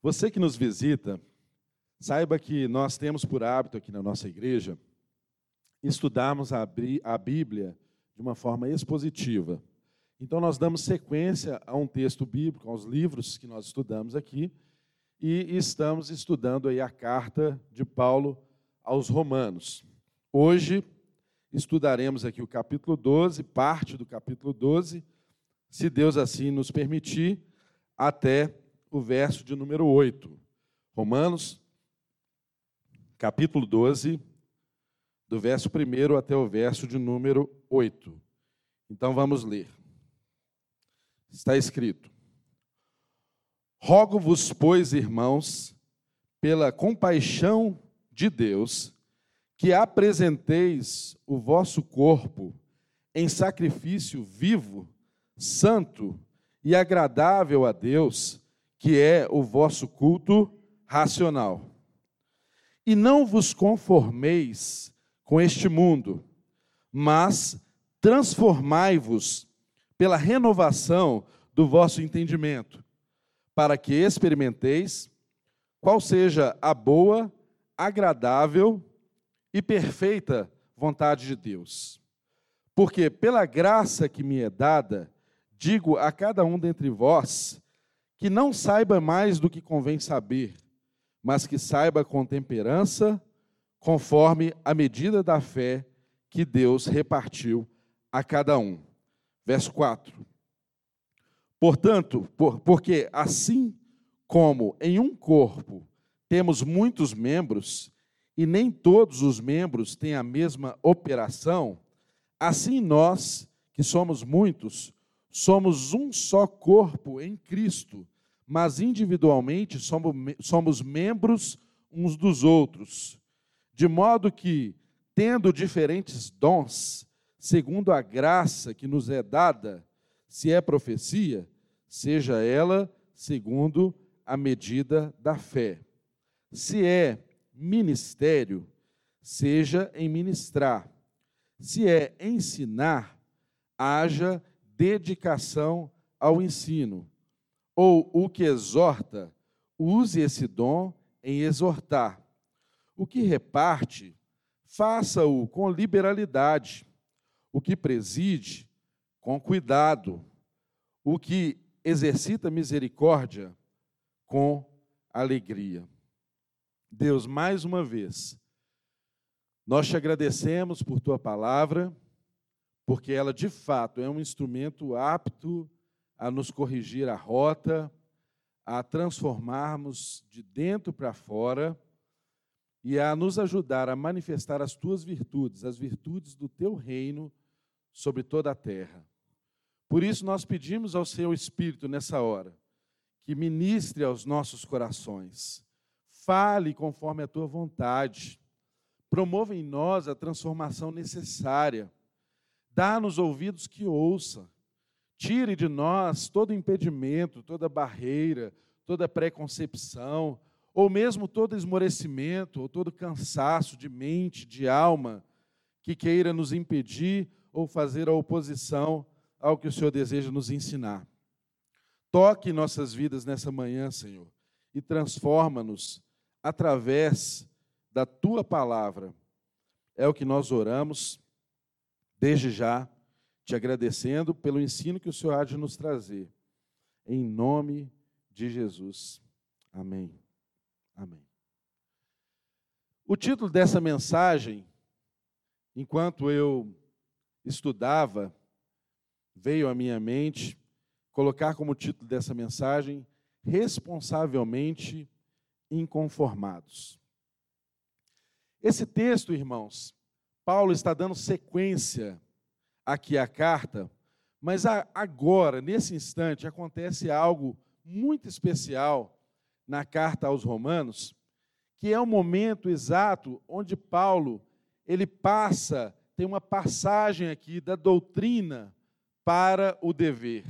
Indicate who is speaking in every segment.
Speaker 1: Você que nos visita, saiba que nós temos por hábito aqui na nossa igreja estudarmos a Bíblia de uma forma expositiva. Então, nós damos sequência a um texto bíblico, aos livros que nós estudamos aqui, e estamos estudando aí a carta de Paulo aos Romanos. Hoje, estudaremos aqui o capítulo 12, parte do capítulo 12, se Deus assim nos permitir, até o verso de número 8. Romanos, capítulo 12, do verso 1 até o verso de número 8. Então vamos ler. Está escrito: Rogo-vos, pois, irmãos, pela compaixão de Deus, que apresenteis o vosso corpo em sacrifício vivo, santo e agradável a Deus, que é o vosso culto racional. E não vos conformeis com este mundo, mas transformai-vos pela renovação do vosso entendimento, para que experimenteis qual seja a boa, agradável e perfeita vontade de Deus. Porque pela graça que me é dada, digo a cada um dentre vós que não saiba mais do que convém saber, mas que saiba com temperança, conforme a medida da fé que Deus repartiu a cada um. Verso 4. Portanto, por, porque assim como em um corpo temos muitos membros, e nem todos os membros têm a mesma operação, assim nós, que somos muitos, somos um só corpo em Cristo, mas individualmente somos, somos membros uns dos outros. De modo que, tendo diferentes dons, segundo a graça que nos é dada, se é profecia, seja ela segundo a medida da fé. Se é ministério, seja em ministrar. Se é ensinar, haja dedicação ao ensino. Ou o que exorta, use esse dom em exortar. O que reparte, faça-o com liberalidade. O que preside, com cuidado. O que exercita misericórdia, com alegria. Deus, mais uma vez, nós te agradecemos por tua palavra, porque ela de fato é um instrumento apto a nos corrigir a rota, a transformarmos de dentro para fora e a nos ajudar a manifestar as tuas virtudes, as virtudes do teu reino sobre toda a terra. Por isso nós pedimos ao Seu Espírito nessa hora que ministre aos nossos corações Fale conforme a tua vontade. Promova em nós a transformação necessária. Dá-nos ouvidos que ouça. Tire de nós todo impedimento, toda barreira, toda preconcepção, ou mesmo todo esmorecimento, ou todo cansaço de mente, de alma, que queira nos impedir ou fazer a oposição ao que o Senhor deseja nos ensinar. Toque nossas vidas nessa manhã, Senhor, e transforma-nos através da tua palavra. É o que nós oramos, desde já, te agradecendo pelo ensino que o Senhor há de nos trazer. Em nome de Jesus. Amém. Amém. O título dessa mensagem, enquanto eu estudava, veio à minha mente colocar como título dessa mensagem responsavelmente inconformados. Esse texto, irmãos, Paulo está dando sequência aqui à carta, mas agora, nesse instante, acontece algo muito especial na carta aos Romanos, que é o momento exato onde Paulo ele passa, tem uma passagem aqui da doutrina para o dever.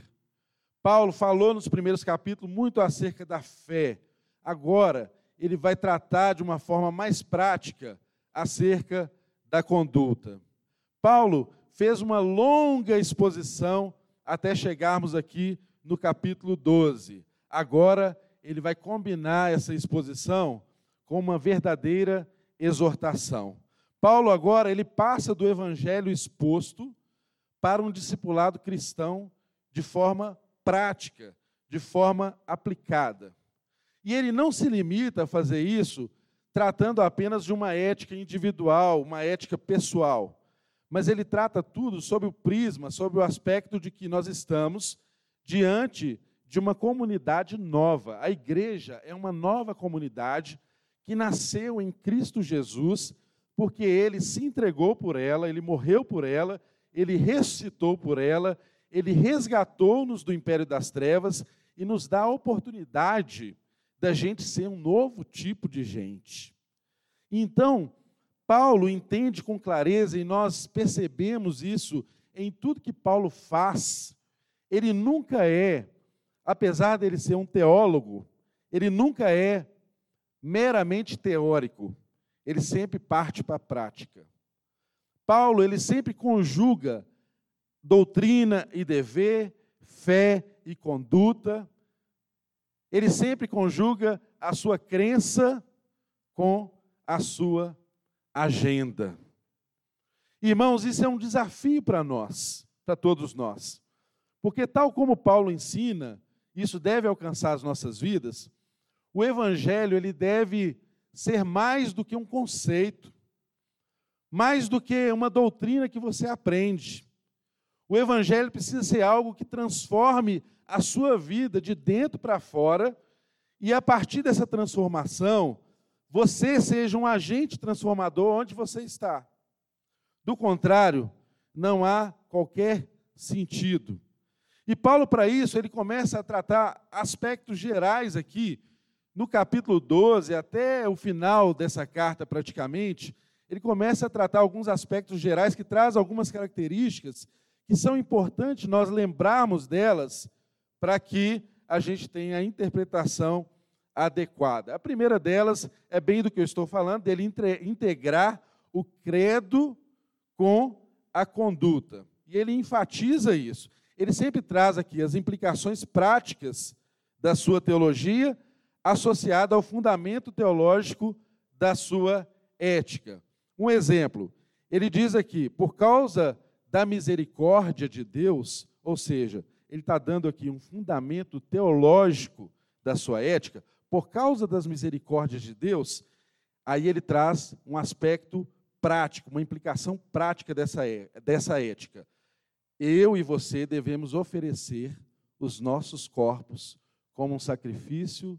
Speaker 1: Paulo falou nos primeiros capítulos muito acerca da fé, Agora, ele vai tratar de uma forma mais prática acerca da conduta. Paulo fez uma longa exposição até chegarmos aqui no capítulo 12. Agora, ele vai combinar essa exposição com uma verdadeira exortação. Paulo agora ele passa do evangelho exposto para um discipulado cristão de forma prática, de forma aplicada. E ele não se limita a fazer isso tratando apenas de uma ética individual, uma ética pessoal, mas ele trata tudo sob o prisma, sob o aspecto de que nós estamos diante de uma comunidade nova. A igreja é uma nova comunidade que nasceu em Cristo Jesus, porque ele se entregou por ela, ele morreu por ela, ele ressuscitou por ela, ele resgatou-nos do império das trevas e nos dá a oportunidade da gente ser um novo tipo de gente. Então, Paulo entende com clareza, e nós percebemos isso em tudo que Paulo faz. Ele nunca é, apesar dele ser um teólogo, ele nunca é meramente teórico. Ele sempre parte para a prática. Paulo, ele sempre conjuga doutrina e dever, fé e conduta, ele sempre conjuga a sua crença com a sua agenda. Irmãos, isso é um desafio para nós, para todos nós. Porque, tal como Paulo ensina, isso deve alcançar as nossas vidas, o Evangelho ele deve ser mais do que um conceito, mais do que uma doutrina que você aprende. O Evangelho precisa ser algo que transforme a sua vida de dentro para fora, e a partir dessa transformação, você seja um agente transformador onde você está. Do contrário, não há qualquer sentido. E Paulo, para isso, ele começa a tratar aspectos gerais aqui, no capítulo 12, até o final dessa carta, praticamente, ele começa a tratar alguns aspectos gerais que trazem algumas características que são importantes nós lembrarmos delas para que a gente tenha a interpretação adequada. A primeira delas é bem do que eu estou falando, dele integrar o credo com a conduta. E ele enfatiza isso. Ele sempre traz aqui as implicações práticas da sua teologia associada ao fundamento teológico da sua ética. Um exemplo, ele diz aqui, por causa da misericórdia de Deus, ou seja, ele está dando aqui um fundamento teológico da sua ética, por causa das misericórdias de Deus, aí ele traz um aspecto prático, uma implicação prática dessa, é, dessa ética. Eu e você devemos oferecer os nossos corpos como um sacrifício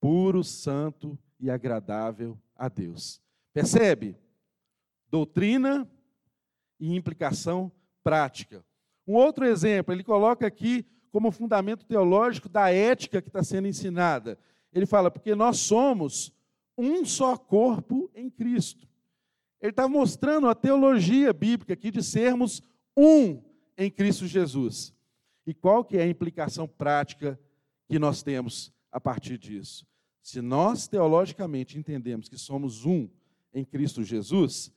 Speaker 1: puro, santo e agradável a Deus. Percebe? Doutrina e implicação prática. Um outro exemplo, ele coloca aqui como fundamento teológico da ética que está sendo ensinada. Ele fala, porque nós somos um só corpo em Cristo. Ele está mostrando a teologia bíblica aqui de sermos um em Cristo Jesus. E qual que é a implicação prática que nós temos a partir disso? Se nós teologicamente entendemos que somos um em Cristo Jesus,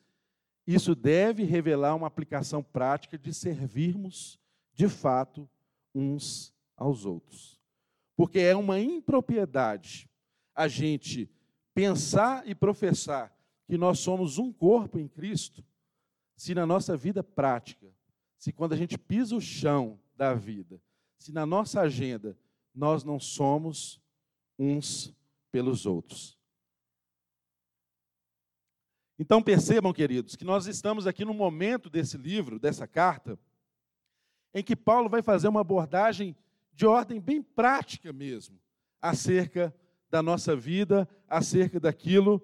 Speaker 1: isso deve revelar uma aplicação prática de servirmos, de fato, uns aos outros. Porque é uma impropriedade a gente pensar e professar que nós somos um corpo em Cristo, se na nossa vida prática, se quando a gente pisa o chão da vida, se na nossa agenda nós não somos uns pelos outros. Então percebam, queridos, que nós estamos aqui no momento desse livro, dessa carta, em que Paulo vai fazer uma abordagem de ordem bem prática mesmo, acerca da nossa vida, acerca daquilo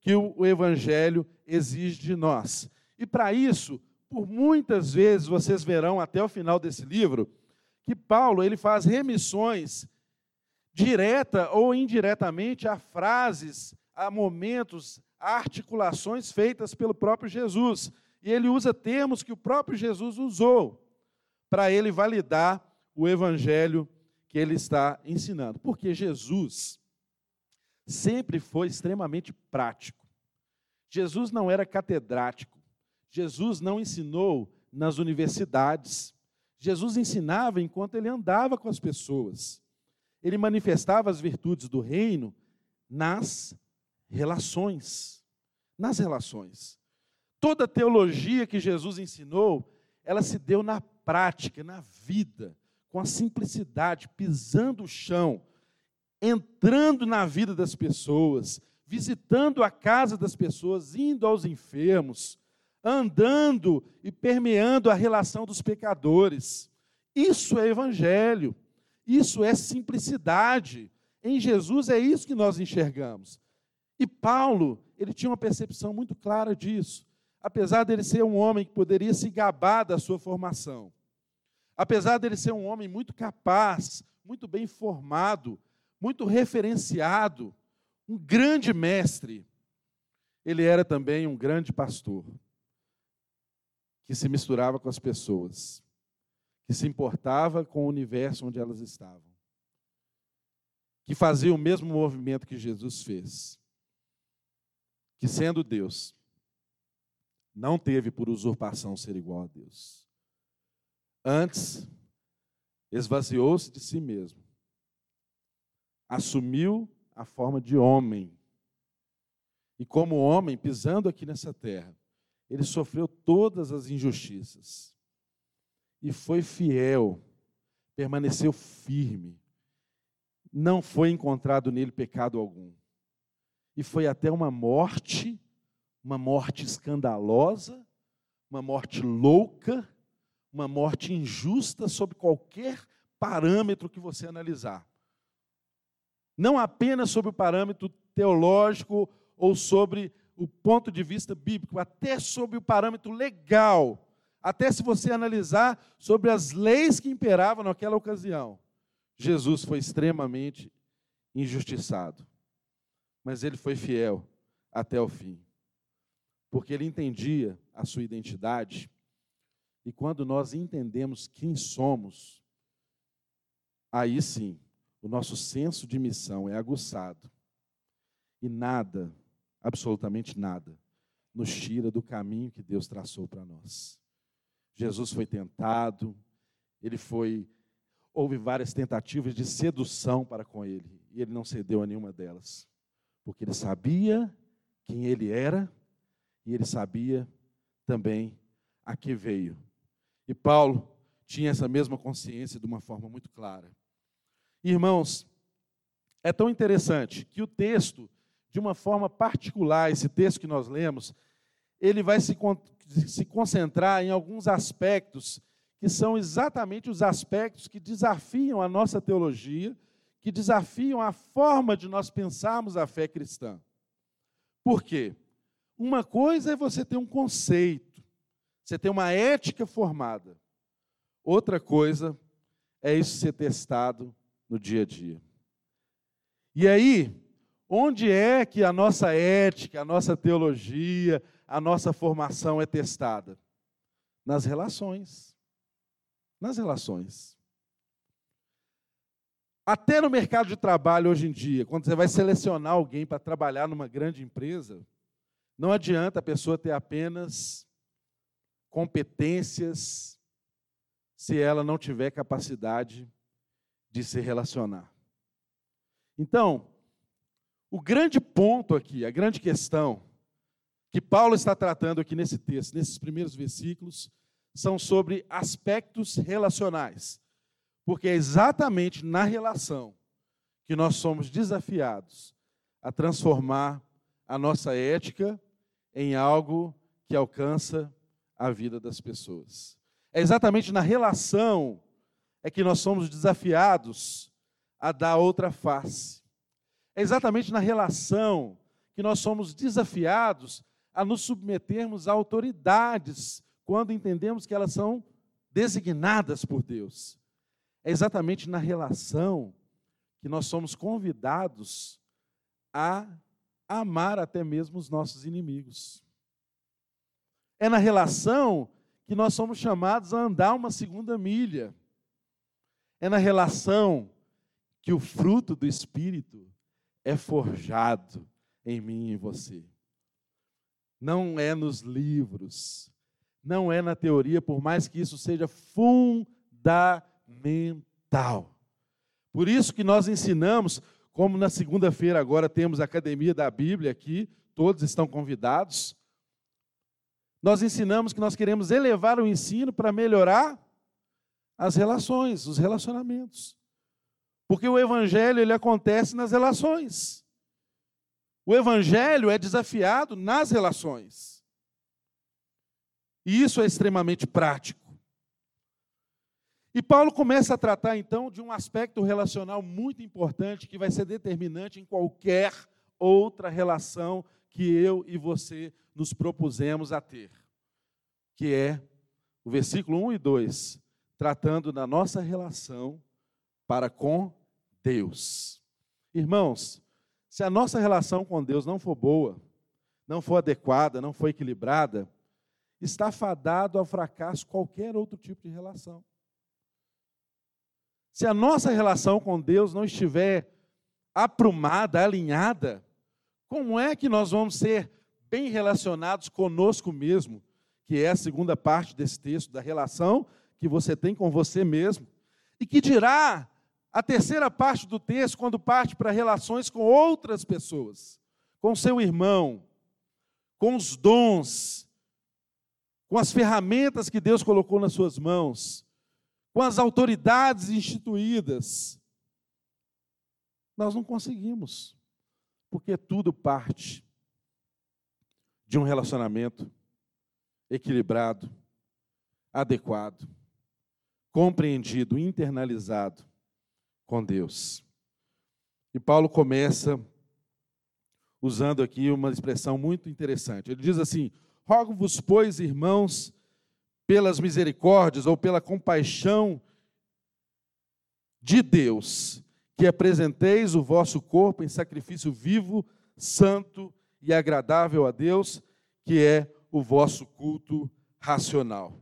Speaker 1: que o Evangelho exige de nós. E para isso, por muitas vezes vocês verão até o final desse livro, que Paulo ele faz remissões direta ou indiretamente a frases, a momentos, articulações feitas pelo próprio Jesus. E ele usa termos que o próprio Jesus usou para ele validar o evangelho que ele está ensinando. Porque Jesus sempre foi extremamente prático. Jesus não era catedrático. Jesus não ensinou nas universidades. Jesus ensinava enquanto ele andava com as pessoas. ele manifestava as virtudes do reino nas relações. Nas relações. Toda a teologia que Jesus ensinou, ela se deu na prática, na vida, com a simplicidade, pisando o chão, entrando na vida das pessoas, visitando a casa das pessoas, indo aos enfermos, andando e permeando a relação dos pecadores. Isso é evangelho. Isso é simplicidade. Em Jesus é isso que nós enxergamos. E Paulo, ele tinha uma percepção muito clara disso. Apesar dele ser um homem que poderia se gabar da sua formação, apesar dele ser um homem muito capaz, muito bem formado, muito referenciado, um grande mestre, ele era também um grande pastor que se misturava com as pessoas, que se importava com o universo onde elas estavam, que fazia o mesmo movimento que Jesus fez, que sendo Deus, não teve por usurpação ser igual a Deus. Antes, esvaziou-se de si mesmo, assumiu a forma de homem. E como homem, pisando aqui nessa terra, ele sofreu todas as injustiças e foi fiel, permaneceu firme. Não foi encontrado nele pecado algum. E foi até uma morte, uma morte escandalosa, uma morte louca, uma morte injusta sob qualquer parâmetro que você analisar. Não apenas sobre o parâmetro teológico ou sobre o ponto de vista bíblico, até sobre o parâmetro legal, até se você analisar sobre as leis que imperavam naquela ocasião. Jesus foi extremamente injustiçado, mas ele foi fiel até o fim, porque ele entendia a sua identidade, e quando nós entendemos quem somos, aí sim, o nosso senso de missão é aguçado, e nada absolutamente nada nos tira do caminho que Deus traçou para nós. Jesus foi tentado, ele foi houve várias tentativas de sedução para com ele, e ele não cedeu a nenhuma delas, porque ele sabia quem ele era e ele sabia também a que veio. E Paulo tinha essa mesma consciência de uma forma muito clara. Irmãos, é tão interessante que o texto de uma forma particular, esse texto que nós lemos, ele vai se, se concentrar em alguns aspectos que são exatamente os aspectos que desafiam a nossa teologia, que desafiam a forma de nós pensarmos a fé cristã. Por quê? Uma coisa é você ter um conceito, você ter uma ética formada. Outra coisa é isso ser testado no dia a dia. E aí, Onde é que a nossa ética, a nossa teologia, a nossa formação é testada? Nas relações. Nas relações. Até no mercado de trabalho hoje em dia, quando você vai selecionar alguém para trabalhar numa grande empresa, não adianta a pessoa ter apenas competências se ela não tiver capacidade de se relacionar. Então, o grande ponto aqui, a grande questão que Paulo está tratando aqui nesse texto, nesses primeiros versículos, são sobre aspectos relacionais. Porque é exatamente na relação que nós somos desafiados a transformar a nossa ética em algo que alcança a vida das pessoas. É exatamente na relação é que nós somos desafiados a dar outra face. É exatamente na relação que nós somos desafiados a nos submetermos a autoridades quando entendemos que elas são designadas por Deus. É exatamente na relação que nós somos convidados a amar até mesmo os nossos inimigos. É na relação que nós somos chamados a andar uma segunda milha. É na relação que o fruto do Espírito é forjado em mim e em você. Não é nos livros, não é na teoria, por mais que isso seja fundamental. Por isso que nós ensinamos, como na segunda-feira agora temos a Academia da Bíblia aqui, todos estão convidados. Nós ensinamos que nós queremos elevar o ensino para melhorar as relações, os relacionamentos. Porque o evangelho ele acontece nas relações. O evangelho é desafiado nas relações. E isso é extremamente prático. E Paulo começa a tratar então de um aspecto relacional muito importante que vai ser determinante em qualquer outra relação que eu e você nos propusemos a ter, que é o versículo 1 e 2, tratando da nossa relação para com Deus. Irmãos, se a nossa relação com Deus não for boa, não for adequada, não for equilibrada, está fadado ao fracasso qualquer outro tipo de relação. Se a nossa relação com Deus não estiver aprumada, alinhada, como é que nós vamos ser bem relacionados conosco mesmo, que é a segunda parte desse texto, da relação que você tem com você mesmo, e que dirá a terceira parte do texto, quando parte para relações com outras pessoas, com seu irmão, com os dons, com as ferramentas que Deus colocou nas suas mãos com as autoridades instituídas. Nós não conseguimos, porque tudo parte de um relacionamento equilibrado, adequado, compreendido, internalizado com Deus. E Paulo começa usando aqui uma expressão muito interessante. Ele diz assim: Rogo-vos, pois, irmãos, pelas misericórdias ou pela compaixão de Deus, que apresenteis o vosso corpo em sacrifício vivo, santo e agradável a Deus, que é o vosso culto racional.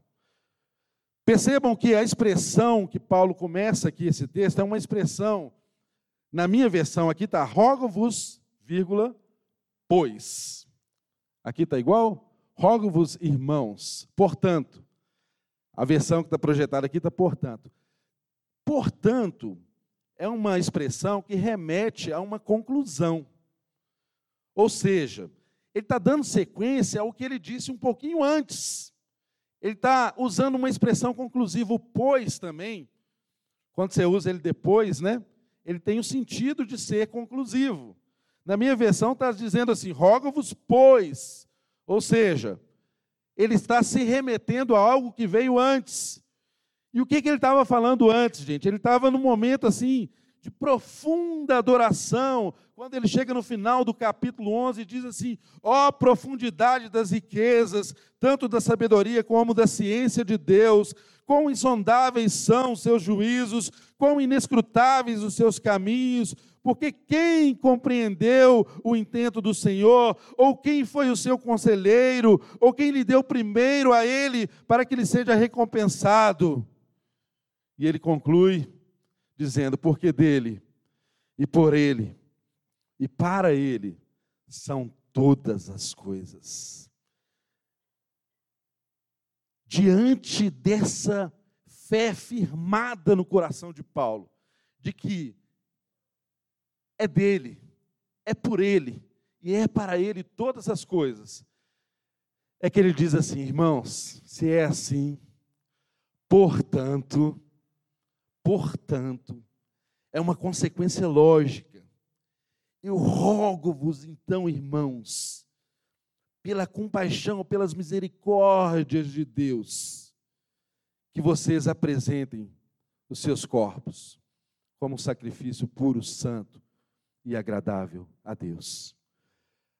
Speaker 1: Percebam que a expressão que Paulo começa aqui esse texto é uma expressão, na minha versão aqui está rogo-vos, vírgula, pois. Aqui está igual? Rogo-vos, irmãos, portanto, a versão que está projetada aqui está portanto. Portanto, é uma expressão que remete a uma conclusão. Ou seja, ele está dando sequência ao que ele disse um pouquinho antes. Ele está usando uma expressão conclusiva, o pois também. Quando você usa ele depois, né? Ele tem o sentido de ser conclusivo. Na minha versão está dizendo assim: rogo-vos, pois. Ou seja, ele está se remetendo a algo que veio antes. E o que, que ele estava falando antes, gente? Ele estava num momento assim de profunda adoração, quando ele chega no final do capítulo 11 e diz assim: ó oh, profundidade das riquezas, tanto da sabedoria como da ciência de Deus, quão insondáveis são os seus juízos, quão inescrutáveis os seus caminhos, porque quem compreendeu o intento do Senhor, ou quem foi o seu conselheiro, ou quem lhe deu primeiro a ele para que ele seja recompensado? E ele conclui dizendo: porque dele, e por ele, e para ele são todas as coisas. Diante dessa fé firmada no coração de Paulo, de que é dele, é por ele e é para ele todas as coisas. É que ele diz assim, irmãos, se é assim, portanto, portanto, é uma consequência lógica. Eu rogo-vos então, irmãos, pela compaixão, pelas misericórdias de Deus, que vocês apresentem os seus corpos como sacrifício puro, santo, e agradável a Deus.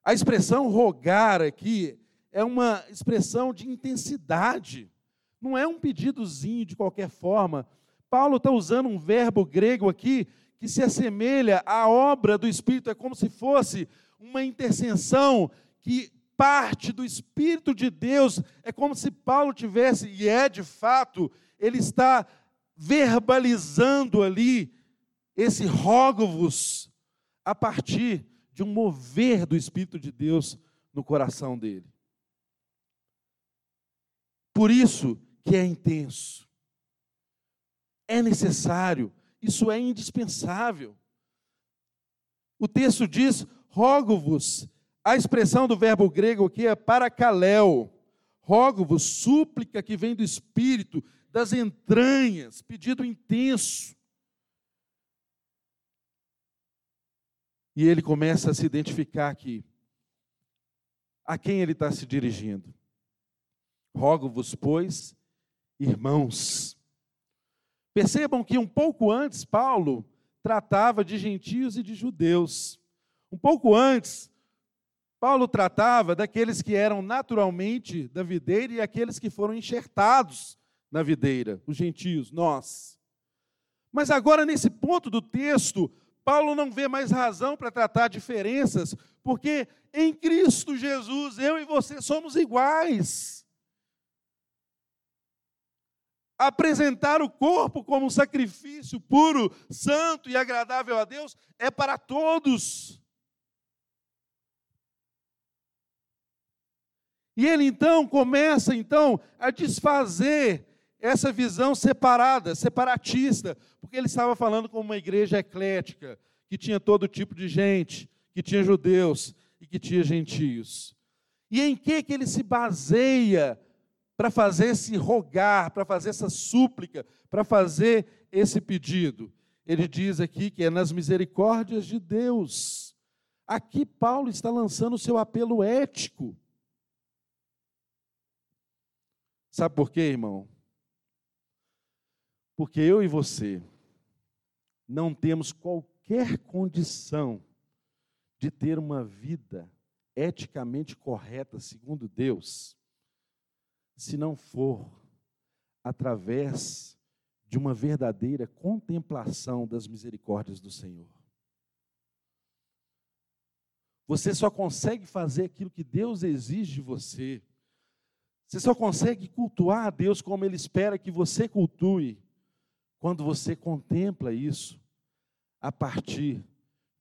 Speaker 1: A expressão rogar aqui é uma expressão de intensidade, não é um pedidozinho de qualquer forma. Paulo está usando um verbo grego aqui que se assemelha à obra do Espírito, é como se fosse uma intercessão que parte do Espírito de Deus, é como se Paulo tivesse, e é de fato, ele está verbalizando ali esse rogo-vos a partir de um mover do Espírito de Deus no coração dele. Por isso que é intenso. É necessário isso é indispensável. O texto diz: rogo-vos, a expressão do verbo grego aqui é paracaléu. Rogo-vos, súplica que vem do espírito, das entranhas, pedido intenso. E ele começa a se identificar aqui. A quem ele está se dirigindo? Rogo-vos, pois, irmãos. Percebam que um pouco antes, Paulo tratava de gentios e de judeus. Um pouco antes, Paulo tratava daqueles que eram naturalmente da videira e aqueles que foram enxertados na videira, os gentios, nós. Mas agora, nesse ponto do texto, Paulo não vê mais razão para tratar diferenças, porque em Cristo Jesus eu e você somos iguais. Apresentar o corpo como um sacrifício puro, santo e agradável a Deus é para todos. E ele então começa então a desfazer essa visão separada, separatista, porque ele estava falando com uma igreja eclética, que tinha todo tipo de gente, que tinha judeus e que tinha gentios. E em que que ele se baseia para fazer esse rogar, para fazer essa súplica, para fazer esse pedido? Ele diz aqui que é nas misericórdias de Deus. Aqui Paulo está lançando o seu apelo ético. Sabe por quê, irmão? Porque eu e você não temos qualquer condição de ter uma vida eticamente correta segundo Deus, se não for através de uma verdadeira contemplação das misericórdias do Senhor. Você só consegue fazer aquilo que Deus exige de você. Você só consegue cultuar a Deus como Ele espera que você cultue quando você contempla isso a partir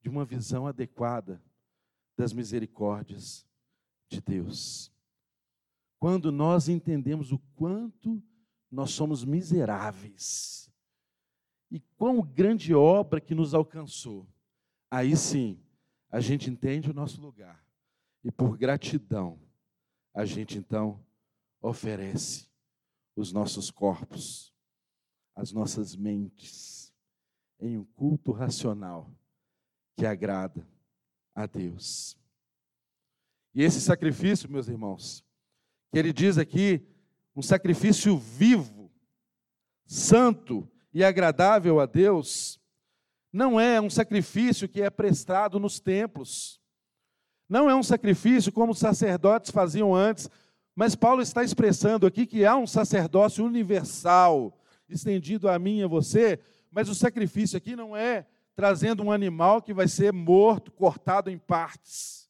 Speaker 1: de uma visão adequada das misericórdias de Deus. Quando nós entendemos o quanto nós somos miseráveis e quão grande obra que nos alcançou, aí sim a gente entende o nosso lugar e por gratidão a gente então oferece os nossos corpos as nossas mentes em um culto racional que agrada a Deus. E esse sacrifício, meus irmãos, que ele diz aqui, um sacrifício vivo, santo e agradável a Deus, não é um sacrifício que é prestado nos templos. Não é um sacrifício como os sacerdotes faziam antes, mas Paulo está expressando aqui que há um sacerdócio universal, estendido a mim e a você, mas o sacrifício aqui não é trazendo um animal que vai ser morto, cortado em partes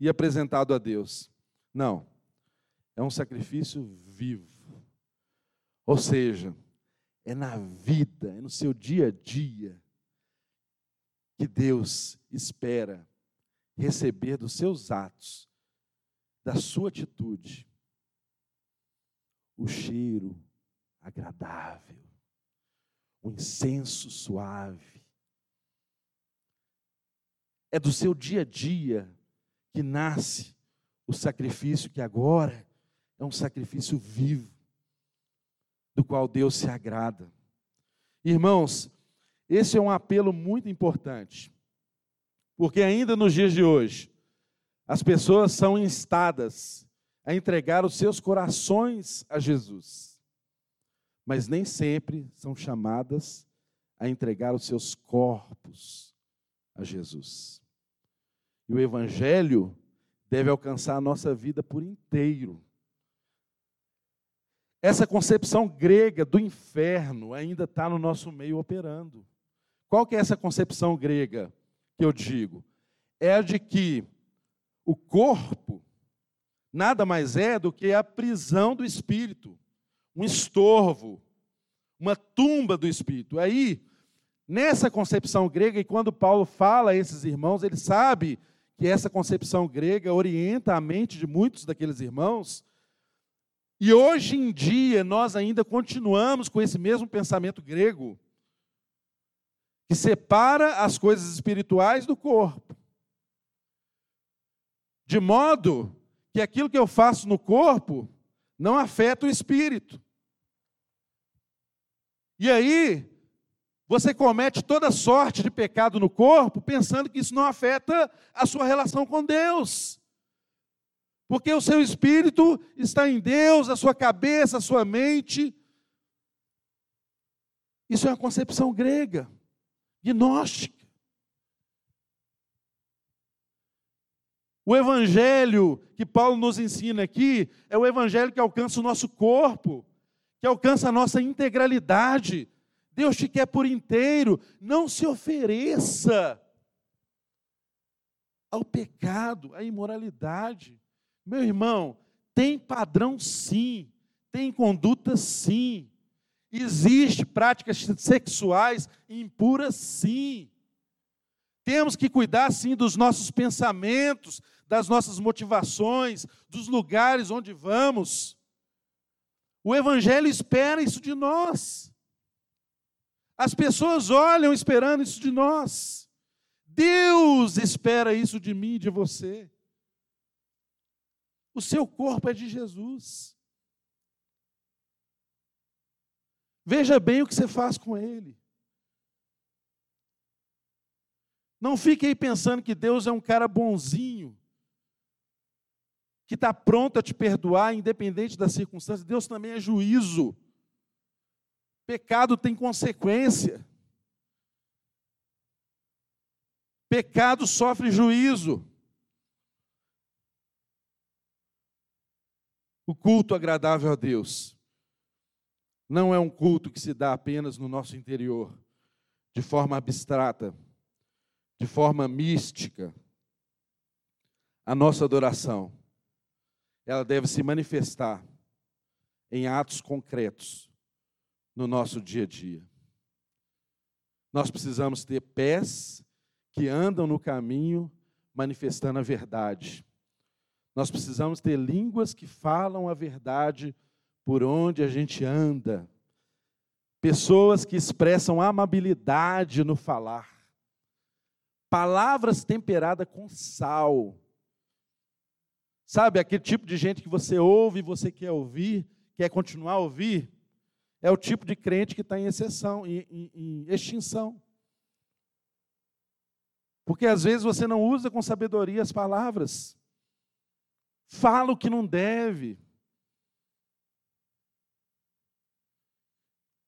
Speaker 1: e apresentado a Deus. Não. É um sacrifício vivo. Ou seja, é na vida, é no seu dia a dia que Deus espera receber dos seus atos, da sua atitude, o cheiro, agradável, um incenso suave. É do seu dia a dia que nasce o sacrifício que agora é um sacrifício vivo, do qual Deus se agrada. Irmãos, esse é um apelo muito importante, porque ainda nos dias de hoje, as pessoas são instadas a entregar os seus corações a Jesus mas nem sempre são chamadas a entregar os seus corpos a Jesus. E o Evangelho deve alcançar a nossa vida por inteiro. Essa concepção grega do inferno ainda está no nosso meio operando. Qual que é essa concepção grega que eu digo? É a de que o corpo nada mais é do que a prisão do espírito um estorvo, uma tumba do espírito. Aí, nessa concepção grega, e quando Paulo fala a esses irmãos, ele sabe que essa concepção grega orienta a mente de muitos daqueles irmãos. E hoje em dia nós ainda continuamos com esse mesmo pensamento grego. que separa as coisas espirituais do corpo. De modo que aquilo que eu faço no corpo não afeta o espírito. E aí, você comete toda sorte de pecado no corpo, pensando que isso não afeta a sua relação com Deus. Porque o seu espírito está em Deus, a sua cabeça, a sua mente. Isso é uma concepção grega, gnóstica. O evangelho que Paulo nos ensina aqui é o evangelho que alcança o nosso corpo, que alcança a nossa integralidade. Deus te quer por inteiro, não se ofereça ao pecado, à imoralidade. Meu irmão, tem padrão sim, tem conduta sim. Existe práticas sexuais impuras sim. Temos que cuidar sim dos nossos pensamentos, das nossas motivações, dos lugares onde vamos. O Evangelho espera isso de nós. As pessoas olham esperando isso de nós. Deus espera isso de mim e de você. O seu corpo é de Jesus. Veja bem o que você faz com ele. Não fique aí pensando que Deus é um cara bonzinho, que está pronto a te perdoar, independente das circunstâncias. Deus também é juízo. Pecado tem consequência. Pecado sofre juízo. O culto agradável a Deus não é um culto que se dá apenas no nosso interior, de forma abstrata, de forma mística. A nossa adoração, ela deve se manifestar em atos concretos no nosso dia a dia. Nós precisamos ter pés que andam no caminho manifestando a verdade. Nós precisamos ter línguas que falam a verdade por onde a gente anda. Pessoas que expressam amabilidade no falar. Palavras temperadas com sal. Sabe, aquele tipo de gente que você ouve e você quer ouvir, quer continuar a ouvir, é o tipo de crente que está em exceção, em, em, em extinção. Porque às vezes você não usa com sabedoria as palavras fala o que não deve.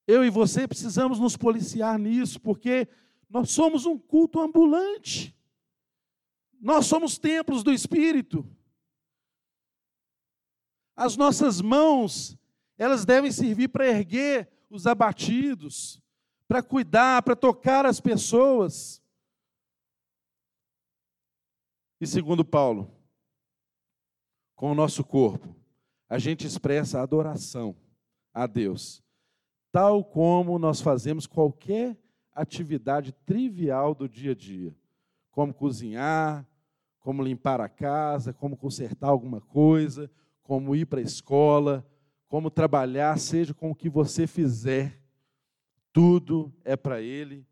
Speaker 1: Eu e você precisamos nos policiar nisso, porque nós somos um culto ambulante. Nós somos templos do Espírito. As nossas mãos, elas devem servir para erguer os abatidos, para cuidar, para tocar as pessoas. E segundo Paulo, com o nosso corpo, a gente expressa adoração a Deus, tal como nós fazemos qualquer atividade trivial do dia a dia, como cozinhar, como limpar a casa, como consertar alguma coisa, como ir para a escola, como trabalhar, seja com o que você fizer, tudo é para Ele,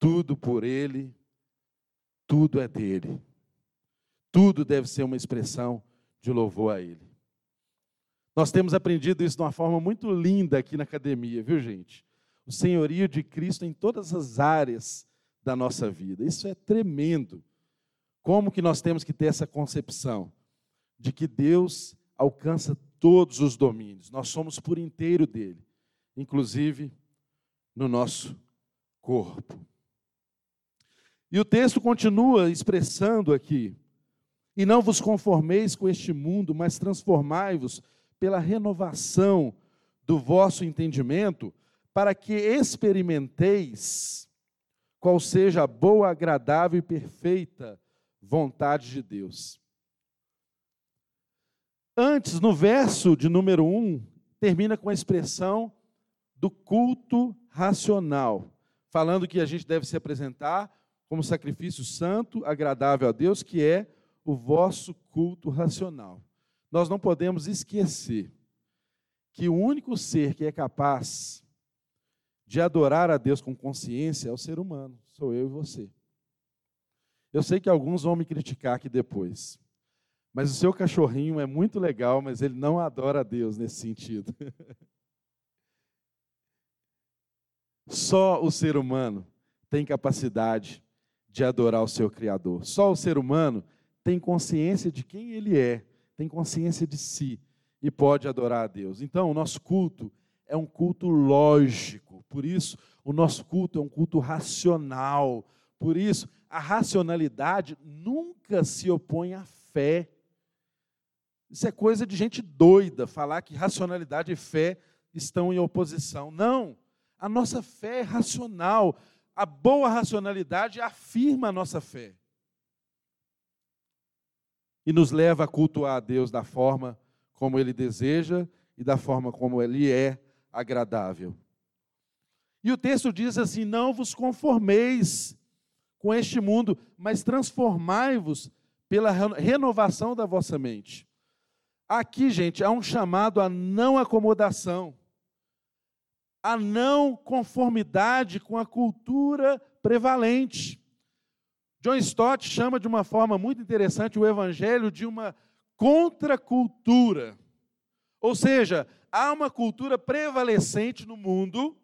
Speaker 1: tudo por Ele, tudo é dele. Tudo deve ser uma expressão de louvor a Ele. Nós temos aprendido isso de uma forma muito linda aqui na academia, viu, gente? O senhorio de Cristo em todas as áreas da nossa vida. Isso é tremendo. Como que nós temos que ter essa concepção de que Deus alcança todos os domínios. Nós somos por inteiro dele, inclusive no nosso corpo. E o texto continua expressando aqui e não vos conformeis com este mundo, mas transformai-vos pela renovação do vosso entendimento, para que experimenteis qual seja a boa, agradável e perfeita vontade de Deus. Antes, no verso de número 1, termina com a expressão do culto racional, falando que a gente deve se apresentar como sacrifício santo, agradável a Deus, que é o vosso culto racional. Nós não podemos esquecer que o único ser que é capaz de adorar a Deus com consciência é o ser humano. sou eu e você. Eu sei que alguns vão me criticar aqui depois. Mas o seu cachorrinho é muito legal, mas ele não adora a Deus nesse sentido. Só o ser humano tem capacidade de adorar o seu Criador. Só o ser humano tem consciência de quem ele é, tem consciência de si e pode adorar a Deus. Então, o nosso culto é um culto lógico. Por isso, o nosso culto é um culto racional. Por isso, a racionalidade nunca se opõe à fé. Isso é coisa de gente doida falar que racionalidade e fé estão em oposição. Não. A nossa fé é racional. A boa racionalidade afirma a nossa fé. E nos leva a cultuar a Deus da forma como Ele deseja e da forma como Ele é agradável. E o texto diz assim: Não vos conformeis com este mundo, mas transformai-vos pela renovação da vossa mente. Aqui, gente, há um chamado à não acomodação a não conformidade com a cultura prevalente. John Stott chama de uma forma muito interessante o evangelho de uma contracultura. Ou seja, há uma cultura prevalecente no mundo,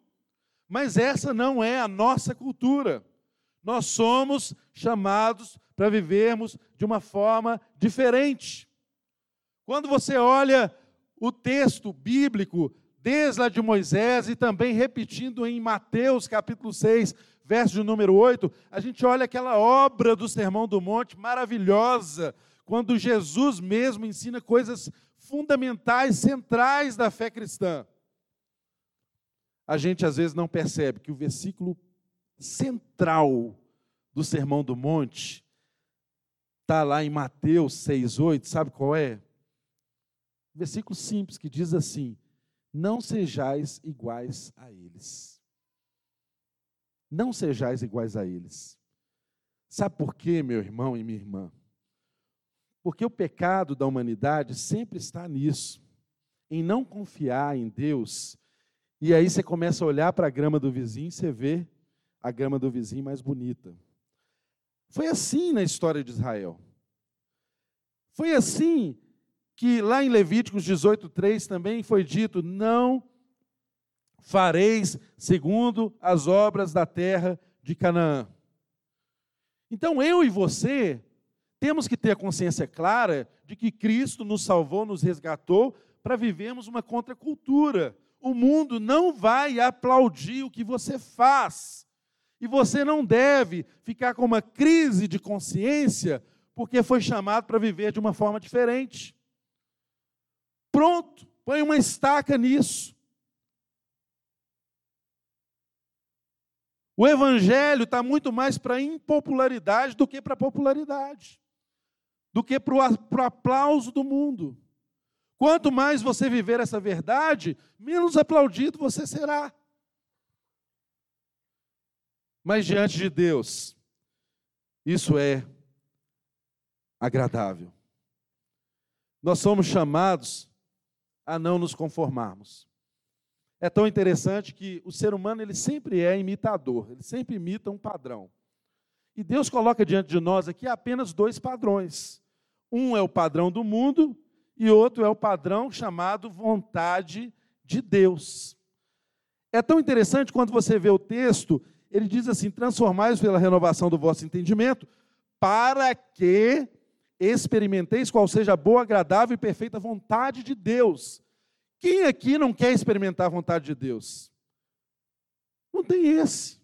Speaker 1: mas essa não é a nossa cultura. Nós somos chamados para vivermos de uma forma diferente. Quando você olha o texto bíblico desde lá de Moisés e também repetindo em Mateus capítulo 6, verso de número 8, a gente olha aquela obra do Sermão do Monte maravilhosa, quando Jesus mesmo ensina coisas fundamentais, centrais da fé cristã. A gente às vezes não percebe que o versículo central do Sermão do Monte está lá em Mateus 6,8, sabe qual é? Versículo simples que diz assim: não sejais iguais a eles. Não sejais iguais a eles. Sabe por quê, meu irmão e minha irmã? Porque o pecado da humanidade sempre está nisso, em não confiar em Deus. E aí você começa a olhar para a grama do vizinho e você vê a grama do vizinho mais bonita. Foi assim na história de Israel. Foi assim que lá em Levíticos 18:3 também foi dito: "Não fareis segundo as obras da terra de Canaã". Então eu e você temos que ter a consciência clara de que Cristo nos salvou, nos resgatou para vivermos uma contracultura. O mundo não vai aplaudir o que você faz. E você não deve ficar com uma crise de consciência porque foi chamado para viver de uma forma diferente. Pronto, põe uma estaca nisso. O evangelho está muito mais para impopularidade do que para popularidade, do que para o aplauso do mundo. Quanto mais você viver essa verdade, menos aplaudido você será. Mas diante de Deus, isso é agradável. Nós somos chamados a não nos conformarmos. É tão interessante que o ser humano ele sempre é imitador, ele sempre imita um padrão. E Deus coloca diante de nós aqui apenas dois padrões. Um é o padrão do mundo e outro é o padrão chamado vontade de Deus. É tão interessante quando você vê o texto, ele diz assim: transformai-os pela renovação do vosso entendimento, para que experimenteis qual seja a boa, agradável e perfeita vontade de Deus. Quem aqui não quer experimentar a vontade de Deus? Não tem esse.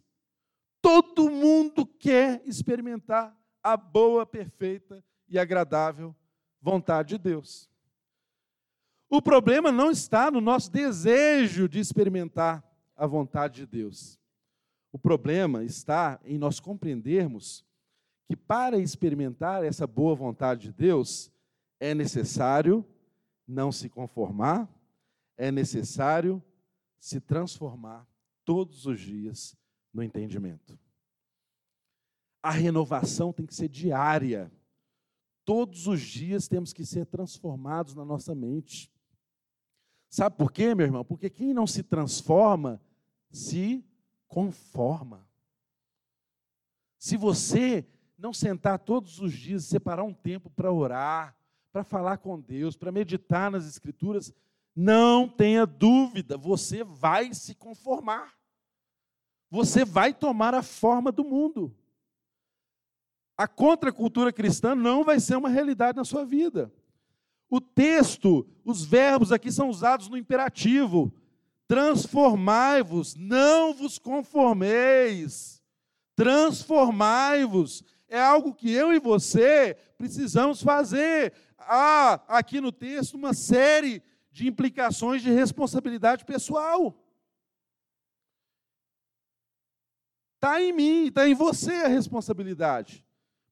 Speaker 1: Todo mundo quer experimentar a boa, perfeita e agradável vontade de Deus. O problema não está no nosso desejo de experimentar a vontade de Deus. O problema está em nós compreendermos que para experimentar essa boa vontade de Deus, é necessário não se conformar, é necessário se transformar todos os dias no entendimento. A renovação tem que ser diária. Todos os dias temos que ser transformados na nossa mente. Sabe por quê, meu irmão? Porque quem não se transforma se conforma. Se você não sentar todos os dias, separar um tempo para orar, para falar com Deus, para meditar nas Escrituras, não tenha dúvida, você vai se conformar. Você vai tomar a forma do mundo. A contracultura cristã não vai ser uma realidade na sua vida. O texto, os verbos aqui são usados no imperativo. Transformai-vos, não vos conformeis. Transformai-vos. É algo que eu e você precisamos fazer. Há aqui no texto uma série de implicações de responsabilidade pessoal. Está em mim, está em você a responsabilidade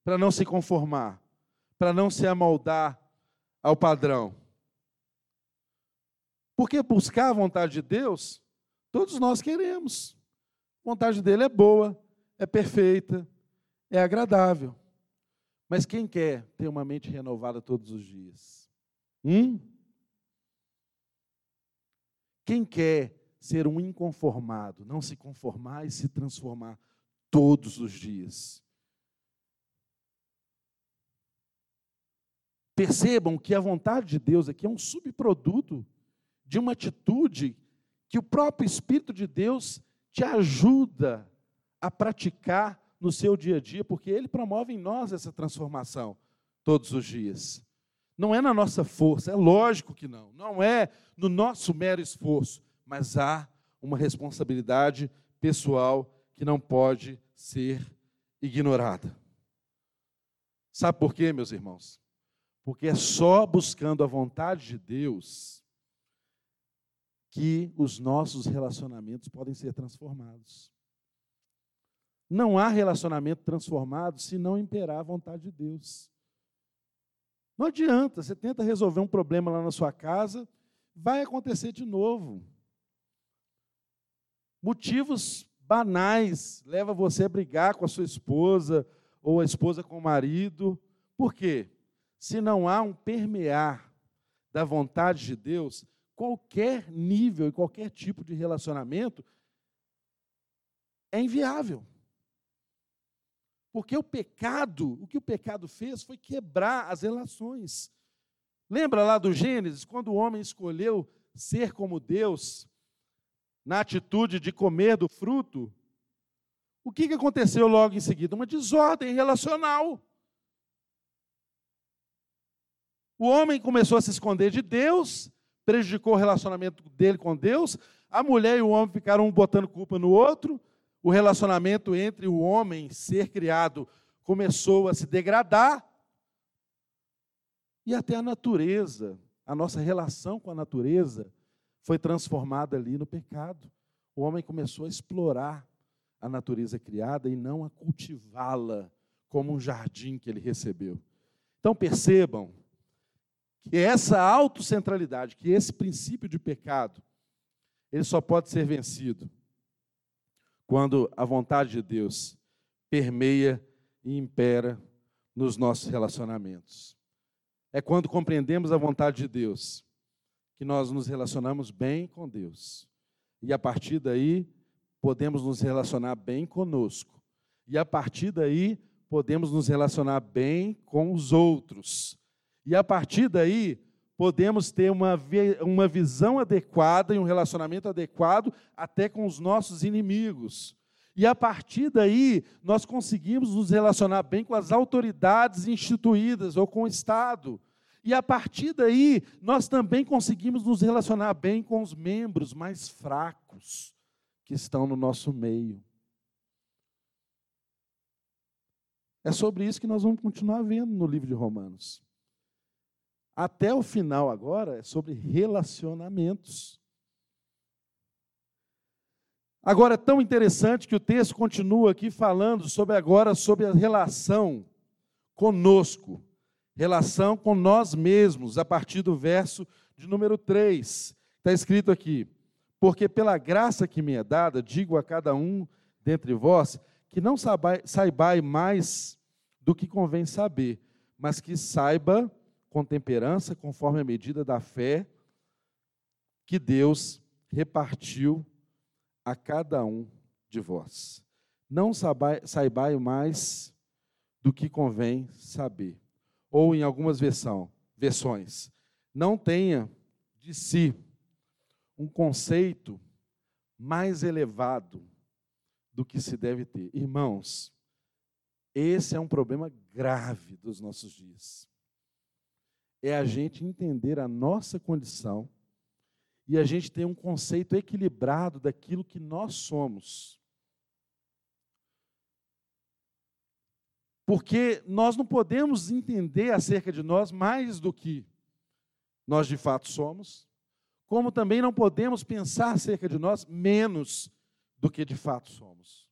Speaker 1: para não se conformar, para não se amoldar ao padrão. Porque buscar a vontade de Deus, todos nós queremos. A vontade dele é boa, é perfeita, é agradável. Mas quem quer ter uma mente renovada todos os dias? Hum? Quem quer ser um inconformado, não se conformar e se transformar todos os dias? Percebam que a vontade de Deus aqui é um subproduto de uma atitude que o próprio Espírito de Deus te ajuda a praticar no seu dia a dia, porque Ele promove em nós essa transformação todos os dias. Não é na nossa força, é lógico que não, não é no nosso mero esforço, mas há uma responsabilidade pessoal que não pode ser ignorada. Sabe por quê, meus irmãos? Porque é só buscando a vontade de Deus que os nossos relacionamentos podem ser transformados. Não há relacionamento transformado se não imperar a vontade de Deus. Não adianta, você tenta resolver um problema lá na sua casa, vai acontecer de novo. Motivos banais levam você a brigar com a sua esposa ou a esposa com o marido. Por quê? Se não há um permear da vontade de Deus, qualquer nível e qualquer tipo de relacionamento é inviável. Porque o pecado, o que o pecado fez foi quebrar as relações. Lembra lá do Gênesis, quando o homem escolheu ser como Deus, na atitude de comer do fruto? O que aconteceu logo em seguida? Uma desordem relacional. O homem começou a se esconder de Deus, prejudicou o relacionamento dele com Deus, a mulher e o homem ficaram um botando culpa no outro, o relacionamento entre o homem, ser criado, começou a se degradar. E até a natureza, a nossa relação com a natureza, foi transformada ali no pecado. O homem começou a explorar a natureza criada e não a cultivá-la como um jardim que ele recebeu. Então percebam que essa autocentralidade, que esse princípio de pecado, ele só pode ser vencido quando a vontade de Deus permeia e impera nos nossos relacionamentos. É quando compreendemos a vontade de Deus que nós nos relacionamos bem com Deus. E a partir daí, podemos nos relacionar bem conosco. E a partir daí, podemos nos relacionar bem com os outros. E a partir daí, podemos ter uma, uma visão adequada e um relacionamento adequado até com os nossos inimigos. E a partir daí, nós conseguimos nos relacionar bem com as autoridades instituídas ou com o Estado. E a partir daí, nós também conseguimos nos relacionar bem com os membros mais fracos que estão no nosso meio. É sobre isso que nós vamos continuar vendo no livro de Romanos. Até o final agora é sobre relacionamentos. Agora é tão interessante que o texto continua aqui falando sobre agora sobre a relação conosco, relação com nós mesmos, a partir do verso de número 3. Está escrito aqui: Porque pela graça que me é dada, digo a cada um dentre vós, que não saibai mais do que convém saber, mas que saiba com temperança, conforme a medida da fé que Deus repartiu a cada um de vós. não saibai mais do que convém saber. Ou em algumas versão, versões, não tenha de si um conceito mais elevado do que se deve ter. Irmãos, esse é um problema grave dos nossos dias. É a gente entender a nossa condição e a gente ter um conceito equilibrado daquilo que nós somos. Porque nós não podemos entender acerca de nós mais do que nós de fato somos, como também não podemos pensar acerca de nós menos do que de fato somos.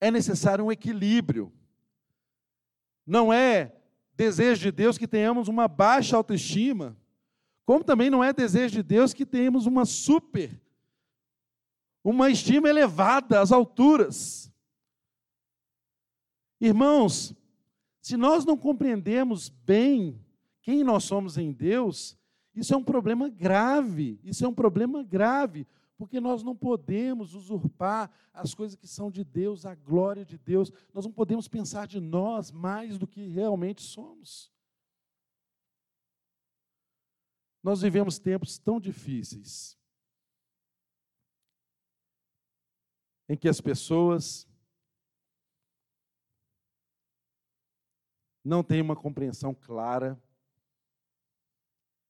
Speaker 1: É necessário um equilíbrio. Não é desejo de Deus que tenhamos uma baixa autoestima, como também não é desejo de Deus que tenhamos uma super, uma estima elevada às alturas. Irmãos, se nós não compreendemos bem quem nós somos em Deus, isso é um problema grave, isso é um problema grave, porque nós não podemos usurpar as coisas que são de Deus, a glória de Deus. Nós não podemos pensar de nós mais do que realmente somos. Nós vivemos tempos tão difíceis em que as pessoas não têm uma compreensão clara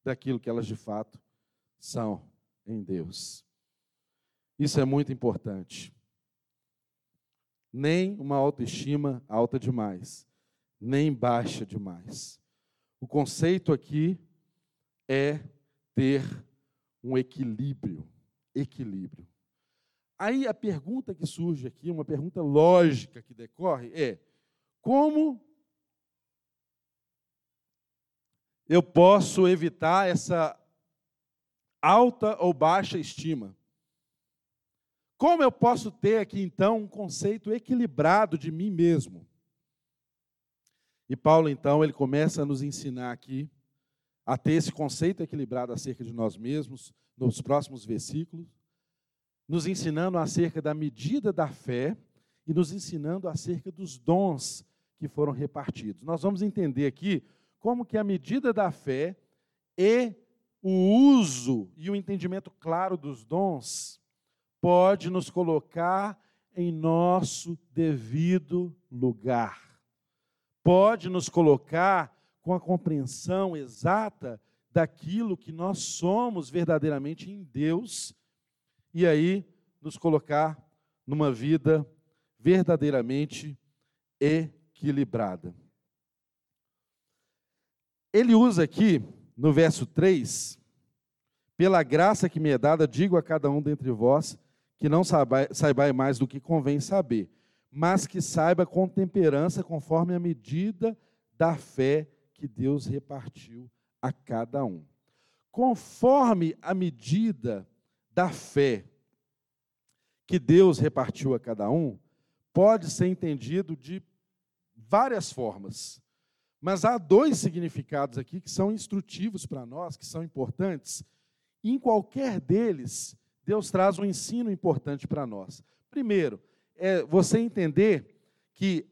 Speaker 1: daquilo que elas de fato são em Deus. Isso é muito importante. Nem uma autoestima alta demais, nem baixa demais. O conceito aqui é ter um equilíbrio. Equilíbrio. Aí a pergunta que surge aqui, uma pergunta lógica que decorre, é: como eu posso evitar essa alta ou baixa estima? Como eu posso ter aqui então um conceito equilibrado de mim mesmo? E Paulo então, ele começa a nos ensinar aqui a ter esse conceito equilibrado acerca de nós mesmos nos próximos versículos, nos ensinando acerca da medida da fé e nos ensinando acerca dos dons que foram repartidos. Nós vamos entender aqui como que a medida da fé e o uso e o entendimento claro dos dons pode nos colocar em nosso devido lugar. Pode nos colocar com a compreensão exata daquilo que nós somos verdadeiramente em Deus e aí nos colocar numa vida verdadeiramente equilibrada. Ele usa aqui no verso 3, pela graça que me é dada, digo a cada um dentre vós que não saiba, saiba mais do que convém saber, mas que saiba com temperança, conforme a medida da fé que Deus repartiu a cada um. Conforme a medida da fé que Deus repartiu a cada um, pode ser entendido de várias formas. Mas há dois significados aqui que são instrutivos para nós, que são importantes. Em qualquer deles, Deus traz um ensino importante para nós. Primeiro, é você entender que,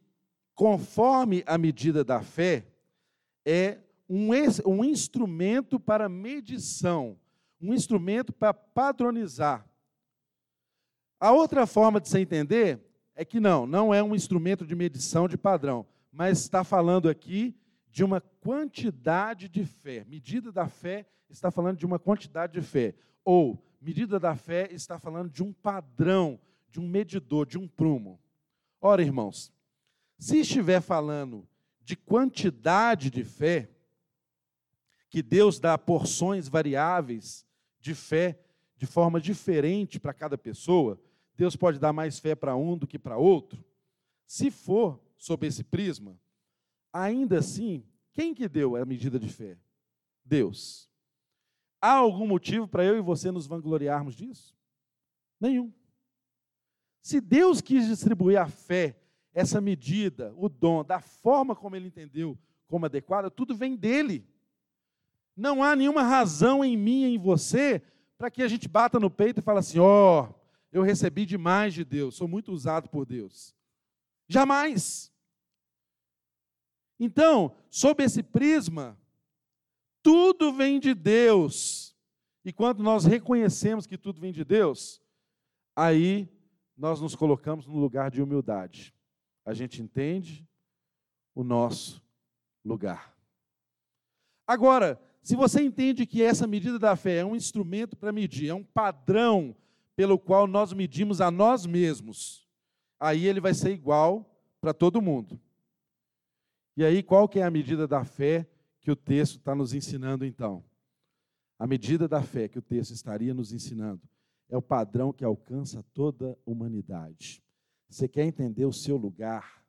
Speaker 1: conforme a medida da fé, é um, um instrumento para medição, um instrumento para padronizar. A outra forma de se entender é que não, não é um instrumento de medição de padrão, mas está falando aqui de uma quantidade de fé. Medida da fé está falando de uma quantidade de fé. Ou Medida da fé está falando de um padrão, de um medidor, de um prumo. Ora, irmãos, se estiver falando de quantidade de fé, que Deus dá porções variáveis de fé de forma diferente para cada pessoa, Deus pode dar mais fé para um do que para outro. Se for sob esse prisma, ainda assim, quem que deu a medida de fé? Deus. Há algum motivo para eu e você nos vangloriarmos disso? Nenhum. Se Deus quis distribuir a fé, essa medida, o dom, da forma como ele entendeu como adequada, tudo vem dele. Não há nenhuma razão em mim e em você para que a gente bata no peito e fale assim: ó, oh, eu recebi demais de Deus, sou muito usado por Deus. Jamais. Então, sob esse prisma, tudo vem de Deus. E quando nós reconhecemos que tudo vem de Deus, aí nós nos colocamos no lugar de humildade. A gente entende o nosso lugar. Agora, se você entende que essa medida da fé é um instrumento para medir, é um padrão pelo qual nós medimos a nós mesmos, aí ele vai ser igual para todo mundo. E aí, qual que é a medida da fé que o texto está nos ensinando então? A medida da fé que o texto estaria nos ensinando é o padrão que alcança toda a humanidade. Você quer entender o seu lugar?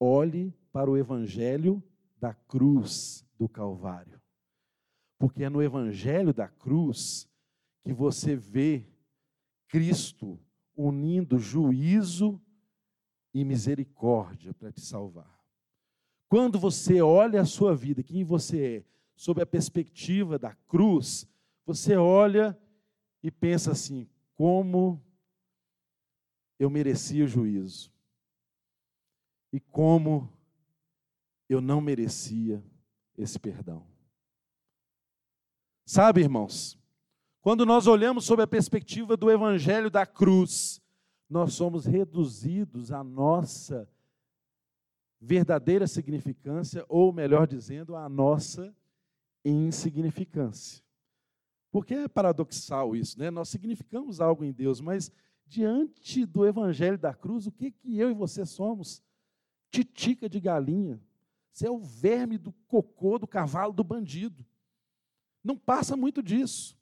Speaker 1: Olhe para o evangelho da cruz do Calvário. Porque é no evangelho da cruz que você vê Cristo unindo juízo e misericórdia para te salvar. Quando você olha a sua vida, quem você é, sob a perspectiva da cruz, você olha e pensa assim: como eu merecia o juízo, e como eu não merecia esse perdão. Sabe, irmãos, quando nós olhamos sob a perspectiva do evangelho da cruz, nós somos reduzidos à nossa verdadeira significância, ou melhor dizendo, à nossa insignificância. Porque é paradoxal isso, né? Nós significamos algo em Deus, mas diante do evangelho da cruz, o que que eu e você somos? Titica de galinha. Você é o verme do cocô do cavalo do bandido. Não passa muito disso.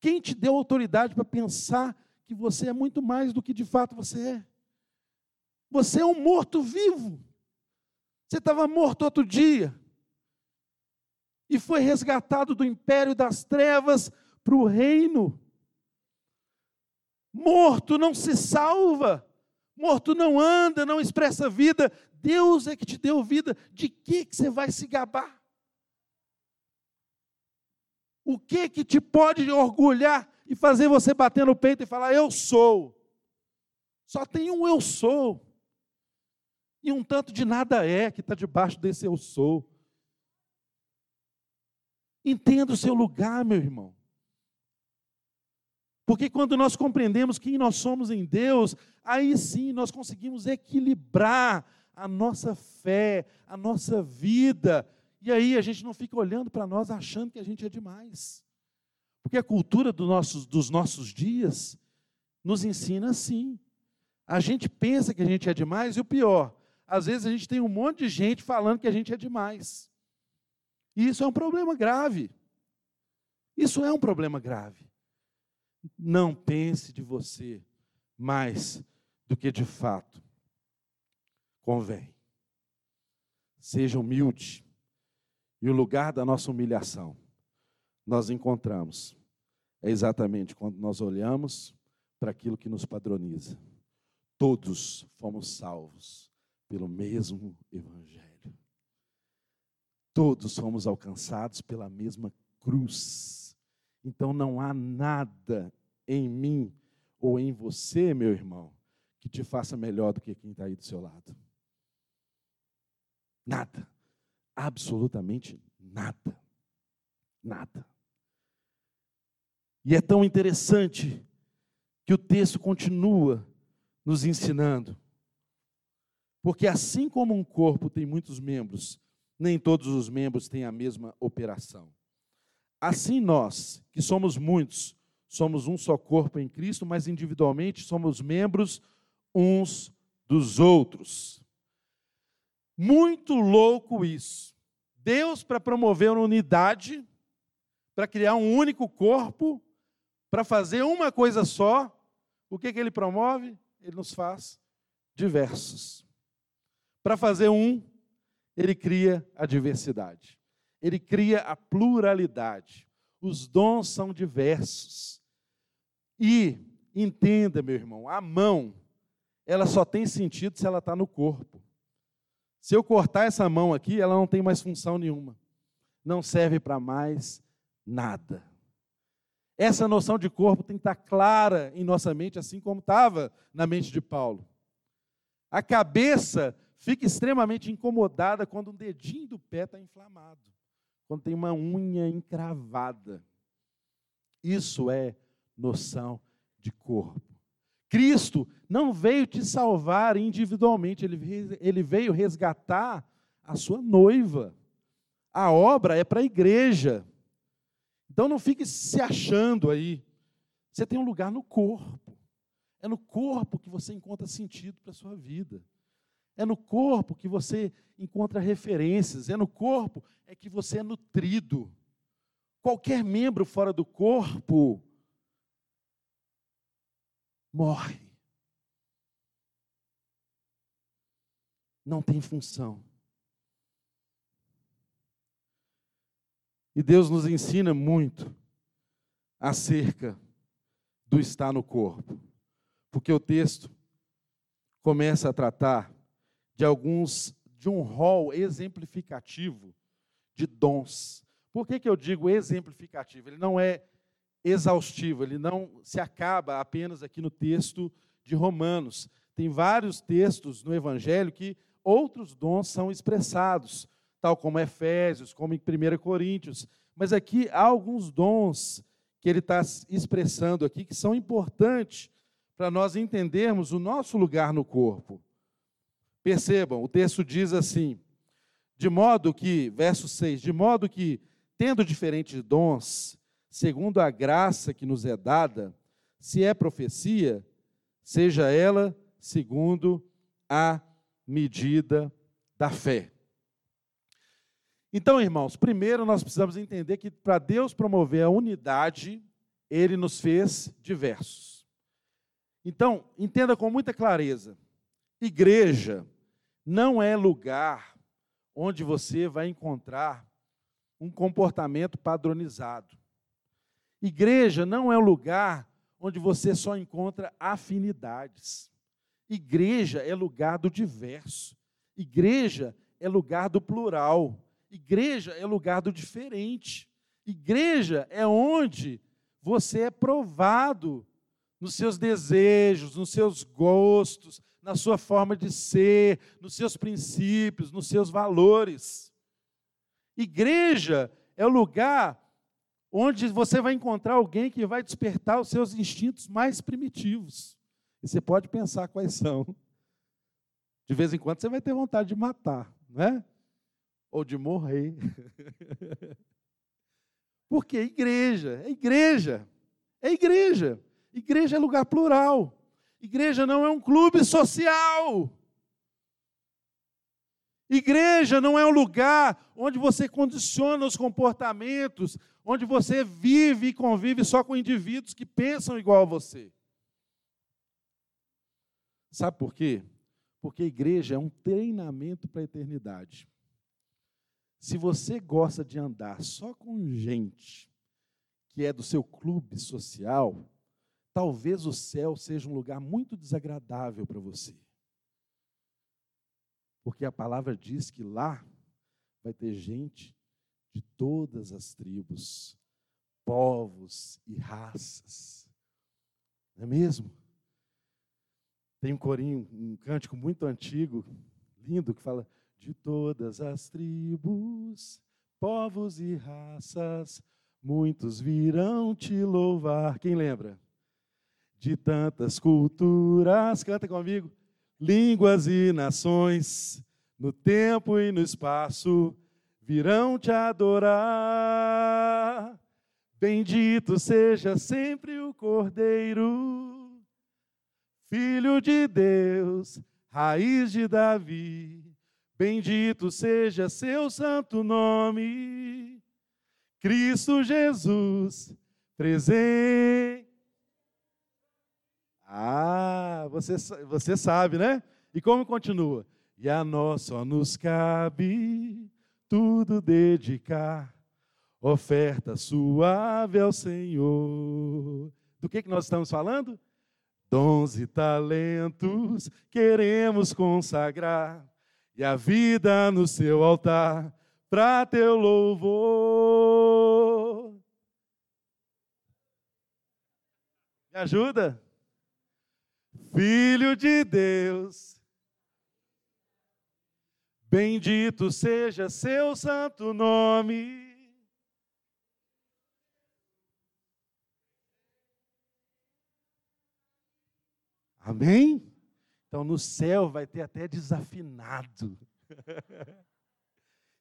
Speaker 1: Quem te deu autoridade para pensar que você é muito mais do que de fato você é? Você é um morto vivo. Você estava morto outro dia. E foi resgatado do império das trevas para o reino. Morto não se salva. Morto não anda, não expressa vida. Deus é que te deu vida. De que, que você vai se gabar? O que que te pode orgulhar e fazer você bater no peito e falar eu sou? Só tem um eu sou. E um tanto de nada é que está debaixo desse eu sou. Entenda o seu lugar, meu irmão. Porque quando nós compreendemos quem nós somos em Deus, aí sim nós conseguimos equilibrar a nossa fé, a nossa vida. E aí a gente não fica olhando para nós achando que a gente é demais. Porque a cultura do dos nossos dias nos ensina assim. A gente pensa que a gente é demais, e o pior, às vezes a gente tem um monte de gente falando que a gente é demais. E isso é um problema grave. Isso é um problema grave. Não pense de você mais do que de fato convém. Seja humilde. E o lugar da nossa humilhação, nós encontramos é exatamente quando nós olhamos para aquilo que nos padroniza. Todos fomos salvos pelo mesmo Evangelho. Todos somos alcançados pela mesma cruz. Então não há nada em mim ou em você, meu irmão, que te faça melhor do que quem está aí do seu lado. Nada. Absolutamente nada. Nada. E é tão interessante que o texto continua nos ensinando porque assim como um corpo tem muitos membros, nem todos os membros têm a mesma operação. Assim nós, que somos muitos, somos um só corpo em Cristo, mas individualmente somos membros uns dos outros. Muito louco isso. Deus, para promover uma unidade, para criar um único corpo, para fazer uma coisa só, o que, que ele promove? Ele nos faz diversos. Para fazer um, ele cria a diversidade. Ele cria a pluralidade. Os dons são diversos. E entenda, meu irmão, a mão, ela só tem sentido se ela está no corpo. Se eu cortar essa mão aqui, ela não tem mais função nenhuma. Não serve para mais nada. Essa noção de corpo tem que estar clara em nossa mente, assim como estava na mente de Paulo. A cabeça fica extremamente incomodada quando um dedinho do pé está inflamado, quando tem uma unha encravada. Isso é noção de corpo. Cristo não veio te salvar individualmente, ele, veio resgatar a sua noiva. A obra é para a igreja. Então não fique se achando aí. Você tem um lugar no corpo. É no corpo que você encontra sentido para a sua vida. É no corpo que você encontra referências, é no corpo é que você é nutrido. Qualquer membro fora do corpo morre. Não tem função. E Deus nos ensina muito acerca do estar no corpo. Porque o texto começa a tratar de alguns, de um rol exemplificativo de dons. Por que, que eu digo exemplificativo? Ele não é exaustivo, ele não se acaba apenas aqui no texto de Romanos. Tem vários textos no Evangelho que outros dons são expressados, tal como Efésios, como em 1 Coríntios. Mas aqui há alguns dons que ele está expressando aqui que são importantes para nós entendermos o nosso lugar no corpo. Percebam, o texto diz assim: de modo que, verso 6, de modo que, tendo diferentes dons, segundo a graça que nos é dada, se é profecia, seja ela segundo a medida da fé. Então, irmãos, primeiro nós precisamos entender que para Deus promover a unidade, ele nos fez diversos. Então, entenda com muita clareza: igreja não é lugar onde você vai encontrar um comportamento padronizado. Igreja não é um lugar onde você só encontra afinidades. Igreja é lugar do diverso. Igreja é lugar do plural. Igreja é lugar do diferente. Igreja é onde você é provado nos seus desejos, nos seus gostos, na sua forma de ser, nos seus princípios, nos seus valores. Igreja é o lugar onde você vai encontrar alguém que vai despertar os seus instintos mais primitivos. E você pode pensar quais são. De vez em quando você vai ter vontade de matar, não é? Ou de morrer. Porque igreja, é igreja, é igreja. Igreja é lugar plural. Igreja não é um clube social. Igreja não é um lugar onde você condiciona os comportamentos, onde você vive e convive só com indivíduos que pensam igual a você. Sabe por quê? Porque a igreja é um treinamento para a eternidade. Se você gosta de andar só com gente que é do seu clube social, talvez o céu seja um lugar muito desagradável para você. Porque a palavra diz que lá vai ter gente de todas as tribos, povos e raças. Não é mesmo? Tem um corinho, um cântico muito antigo, lindo, que fala: De todas as tribos, povos e raças, muitos virão te louvar. Quem lembra? De tantas culturas, canta comigo, línguas e nações, no tempo e no espaço, virão te adorar. Bendito seja sempre o Cordeiro, Filho de Deus, raiz de Davi. Bendito seja seu santo nome, Cristo Jesus, presente ah, você, você sabe, né? E como continua? E a nós só nos cabe tudo dedicar, oferta suave ao Senhor. Do que, que nós estamos falando? Dons e talentos queremos consagrar, e a vida no seu altar, para teu louvor. Me ajuda? Filho de Deus, bendito seja seu santo nome. Amém? Então no céu vai ter até desafinado.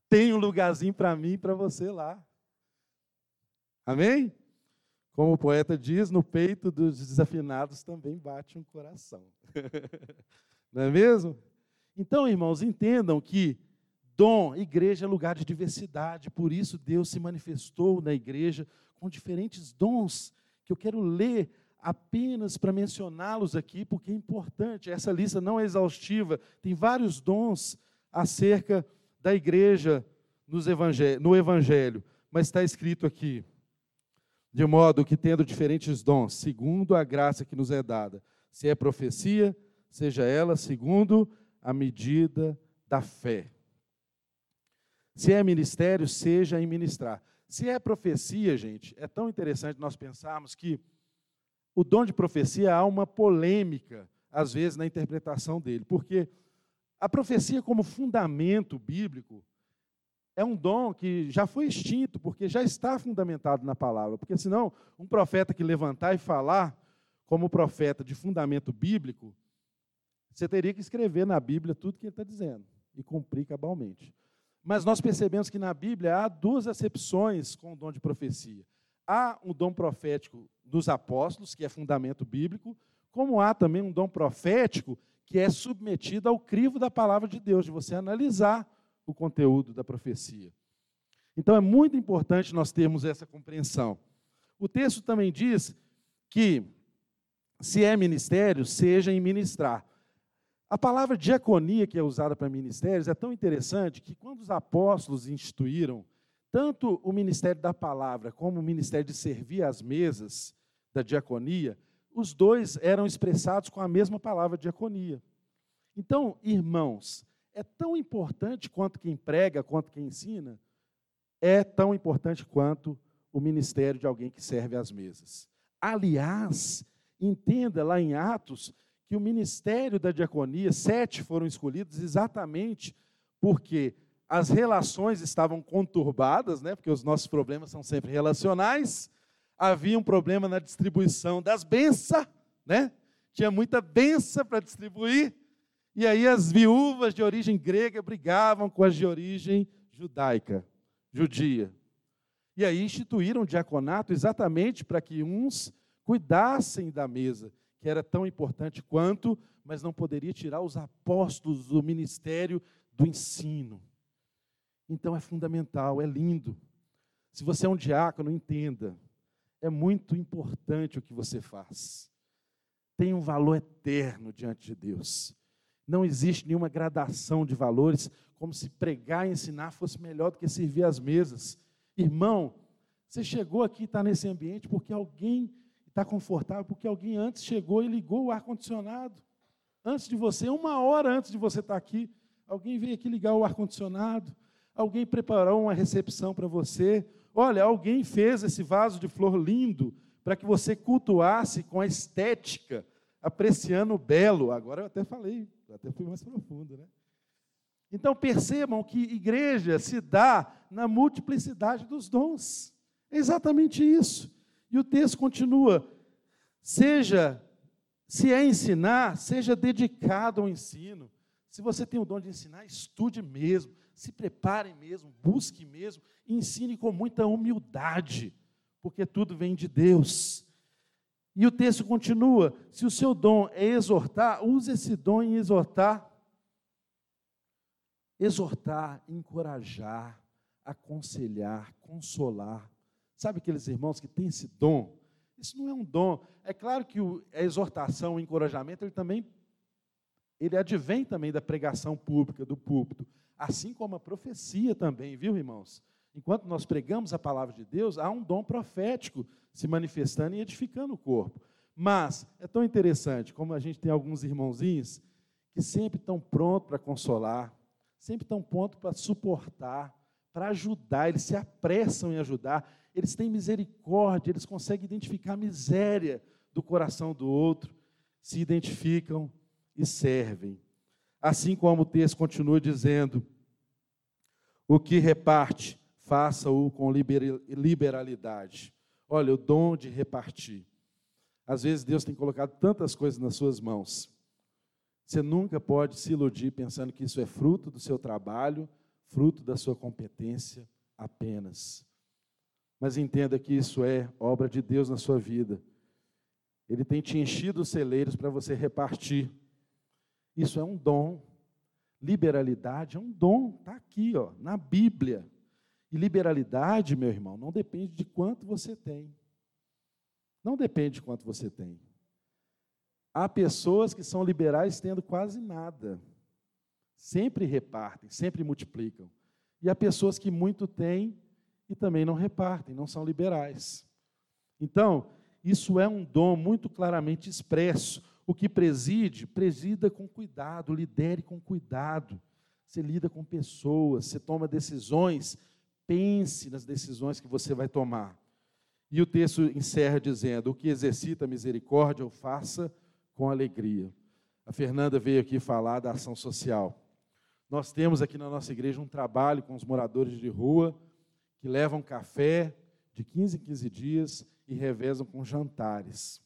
Speaker 1: Tem um lugarzinho para mim e para você lá. Amém? Como o poeta diz, no peito dos desafinados também bate um coração. Não é mesmo? Então, irmãos, entendam que dom, igreja é lugar de diversidade, por isso Deus se manifestou na igreja com diferentes dons, que eu quero ler apenas para mencioná-los aqui, porque é importante. Essa lista não é exaustiva, tem vários dons acerca da igreja no Evangelho, mas está escrito aqui de modo que, tendo diferentes dons, segundo a graça que nos é dada, se é profecia, seja ela segundo a medida da fé. Se é ministério, seja em ministrar. Se é profecia, gente, é tão interessante nós pensarmos que o dom de profecia há uma polêmica, às vezes, na interpretação dele, porque a profecia, como fundamento bíblico, é um dom que já foi extinto, porque já está fundamentado na palavra. Porque senão, um profeta que levantar e falar como profeta de fundamento bíblico, você teria que escrever na Bíblia tudo que ele está dizendo e cumprir cabalmente. Mas nós percebemos que na Bíblia há duas acepções com o dom de profecia. Há um dom profético dos apóstolos, que é fundamento bíblico, como há também um dom profético que é submetido ao crivo da palavra de Deus, de você analisar o conteúdo da profecia. Então é muito importante nós termos essa compreensão. O texto também diz que se é ministério, seja em ministrar. A palavra diaconia, que é usada para ministérios, é tão interessante que quando os apóstolos instituíram tanto o ministério da palavra como o ministério de servir às mesas da diaconia, os dois eram expressados com a mesma palavra diaconia. Então, irmãos, é tão importante quanto quem prega, quanto quem ensina, é tão importante quanto o ministério de alguém que serve às mesas. Aliás, entenda lá em Atos que o ministério da diaconia, sete foram escolhidos exatamente porque as relações estavam conturbadas, né, porque os nossos problemas são sempre relacionais, havia um problema na distribuição das bênçãos, né? tinha muita benção para distribuir, e aí as viúvas de origem grega brigavam com as de origem judaica, judia. E aí instituíram o diaconato exatamente para que uns cuidassem da mesa, que era tão importante quanto, mas não poderia tirar os apóstolos do ministério do ensino. Então é fundamental, é lindo. Se você é um diácono, entenda, é muito importante o que você faz. Tem um valor eterno diante de Deus. Não existe nenhuma gradação de valores, como se pregar e ensinar fosse melhor do que servir às mesas. Irmão, você chegou aqui e está nesse ambiente porque alguém está confortável, porque alguém antes chegou e ligou o ar-condicionado. Antes de você, uma hora antes de você estar tá aqui, alguém veio aqui ligar o ar-condicionado, alguém preparou uma recepção para você. Olha, alguém fez esse vaso de flor lindo para que você cultuasse com a estética, apreciando o belo. Agora eu até falei até fui mais profundo, né? Então percebam que igreja se dá na multiplicidade dos dons. É exatamente isso. E o texto continua: seja, se é ensinar, seja dedicado ao ensino. Se você tem o dom de ensinar, estude mesmo, se prepare mesmo, busque mesmo, ensine com muita humildade, porque tudo vem de Deus. E o texto continua: se o seu dom é exortar, use esse dom em exortar. Exortar, encorajar, aconselhar, consolar. Sabe aqueles irmãos que têm esse dom? Isso não é um dom. É claro que a exortação, o encorajamento, ele também ele advém também da pregação pública, do púlpito, assim como a profecia também, viu, irmãos? Enquanto nós pregamos a palavra de Deus, há um dom profético se manifestando e edificando o corpo. Mas é tão interessante como a gente tem alguns irmãozinhos que sempre estão prontos para consolar, sempre estão prontos para suportar, para ajudar, eles se apressam em ajudar, eles têm misericórdia, eles conseguem identificar a miséria do coração do outro, se identificam e servem. Assim como o texto continua dizendo: o que reparte, faça-o com liberalidade. Olha, o dom de repartir. Às vezes Deus tem colocado tantas coisas nas suas mãos. Você nunca pode se iludir pensando que isso é fruto do seu trabalho, fruto da sua competência apenas. Mas entenda que isso é obra de Deus na sua vida. Ele tem te enchido os celeiros para você repartir. Isso é um dom. Liberalidade é um dom, está aqui, ó, na Bíblia. E liberalidade, meu irmão, não depende de quanto você tem. Não depende de quanto você tem. Há pessoas que são liberais tendo quase nada. Sempre repartem, sempre multiplicam. E há pessoas que muito têm e também não repartem, não são liberais. Então, isso é um dom muito claramente expresso. O que preside, presida com cuidado, lidere com cuidado. Você lida com pessoas, você toma decisões, pense nas decisões que você vai tomar. E o texto encerra dizendo: O que exercita a misericórdia, o faça com alegria. A Fernanda veio aqui falar da ação social. Nós temos aqui na nossa igreja um trabalho com os moradores de rua que levam café de 15 em 15 dias e revezam com jantares.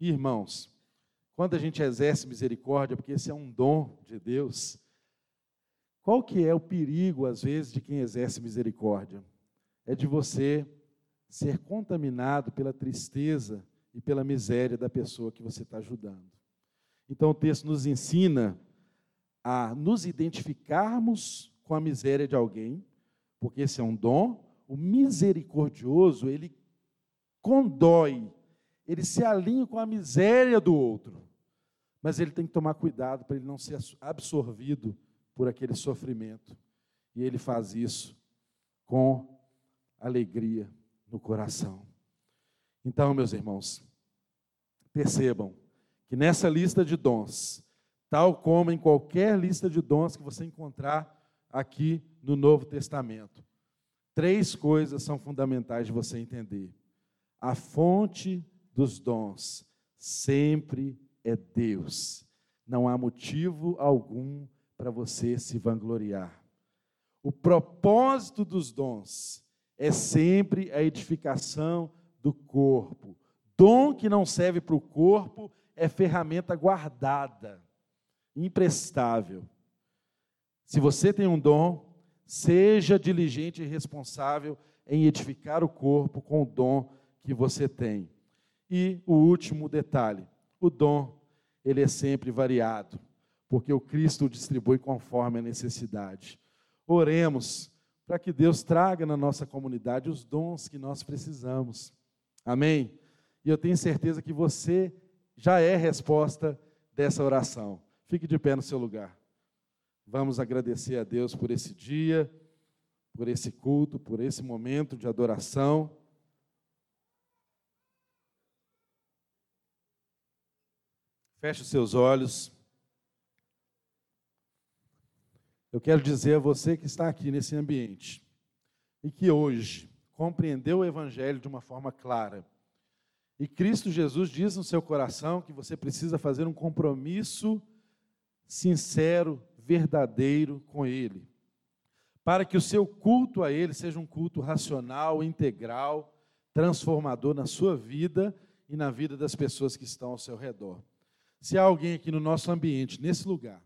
Speaker 1: Irmãos, quando a gente exerce misericórdia, porque esse é um dom de Deus, qual que é o perigo, às vezes, de quem exerce misericórdia? É de você ser contaminado pela tristeza e pela miséria da pessoa que você está ajudando. Então, o texto nos ensina a nos identificarmos com a miséria de alguém, porque esse é um dom. O misericordioso, ele condói, ele se alinha com a miséria do outro. Mas ele tem que tomar cuidado para ele não ser absorvido por aquele sofrimento. E ele faz isso com alegria no coração. Então, meus irmãos, percebam que nessa lista de dons, tal como em qualquer lista de dons que você encontrar aqui no Novo Testamento, três coisas são fundamentais de você entender. A fonte dos dons sempre é Deus. Não há motivo algum para você se vangloriar. O propósito dos dons é sempre a edificação do corpo. Dom que não serve para o corpo é ferramenta guardada, imprestável. Se você tem um dom, seja diligente e responsável em edificar o corpo com o dom que você tem. E o último detalhe, o dom, ele é sempre variado, porque o Cristo o distribui conforme a necessidade. Oremos para que Deus traga na nossa comunidade os dons que nós precisamos. Amém? E eu tenho certeza que você já é resposta dessa oração. Fique de pé no seu lugar. Vamos agradecer a Deus por esse dia, por esse culto, por esse momento de adoração. Feche os seus olhos. Eu quero dizer a você que está aqui nesse ambiente e que hoje compreendeu o Evangelho de uma forma clara. E Cristo Jesus diz no seu coração que você precisa fazer um compromisso sincero, verdadeiro com Ele, para que o seu culto a Ele seja um culto racional, integral, transformador na sua vida e na vida das pessoas que estão ao seu redor. Se há alguém aqui no nosso ambiente, nesse lugar,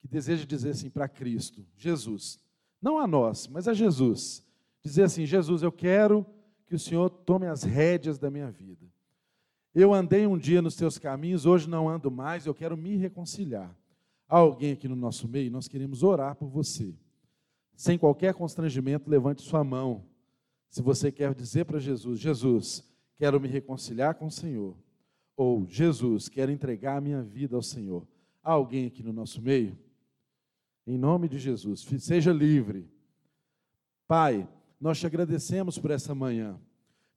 Speaker 1: que deseja dizer assim para Cristo, Jesus, não a nós, mas a Jesus, dizer assim: Jesus, eu quero que o Senhor tome as rédeas da minha vida. Eu andei um dia nos teus caminhos, hoje não ando mais, eu quero me reconciliar. Há alguém aqui no nosso meio, nós queremos orar por você. Sem qualquer constrangimento, levante sua mão. Se você quer dizer para Jesus: Jesus, quero me reconciliar com o Senhor ou Jesus, quero entregar a minha vida ao Senhor. Há alguém aqui no nosso meio? Em nome de Jesus, seja livre. Pai, nós te agradecemos por essa manhã.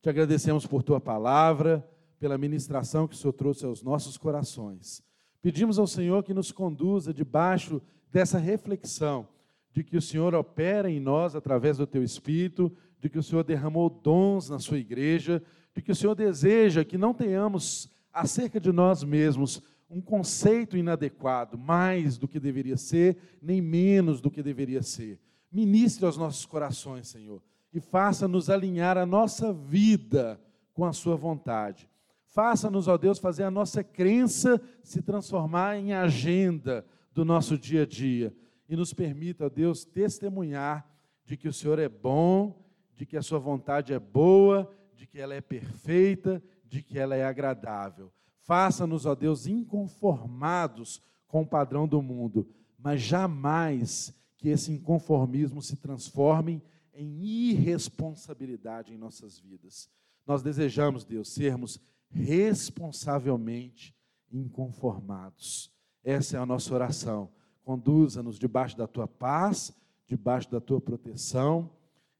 Speaker 1: Te agradecemos por tua palavra, pela ministração que o Senhor trouxe aos nossos corações. Pedimos ao Senhor que nos conduza debaixo dessa reflexão de que o Senhor opera em nós através do teu espírito, de que o Senhor derramou dons na sua igreja, de que o Senhor deseja que não tenhamos acerca de nós mesmos um conceito inadequado, mais do que deveria ser, nem menos do que deveria ser. Ministre aos nossos corações, Senhor, e faça-nos alinhar a nossa vida com a Sua vontade. Faça-nos, ó Deus, fazer a nossa crença se transformar em agenda do nosso dia a dia. E nos permita, ó Deus, testemunhar de que o Senhor é bom, de que a Sua vontade é boa, de que ela é perfeita, de que ela é agradável. Faça-nos, ó Deus, inconformados com o padrão do mundo, mas jamais que esse inconformismo se transforme em irresponsabilidade em nossas vidas. Nós desejamos, Deus, sermos responsavelmente inconformados. Essa é a nossa oração. Conduza-nos debaixo da tua paz, debaixo da tua proteção,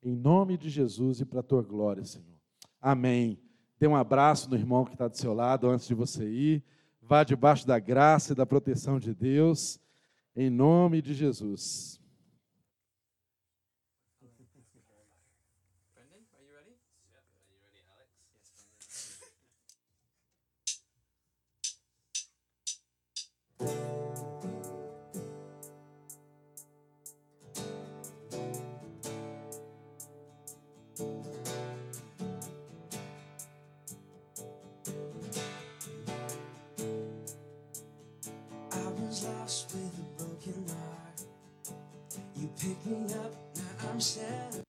Speaker 1: em nome de Jesus e para a tua glória, Senhor. Amém. Dê um abraço no irmão que está do seu lado antes de você ir. Vá debaixo da graça e da proteção de Deus, em nome de Jesus.
Speaker 2: up, now I'm sad.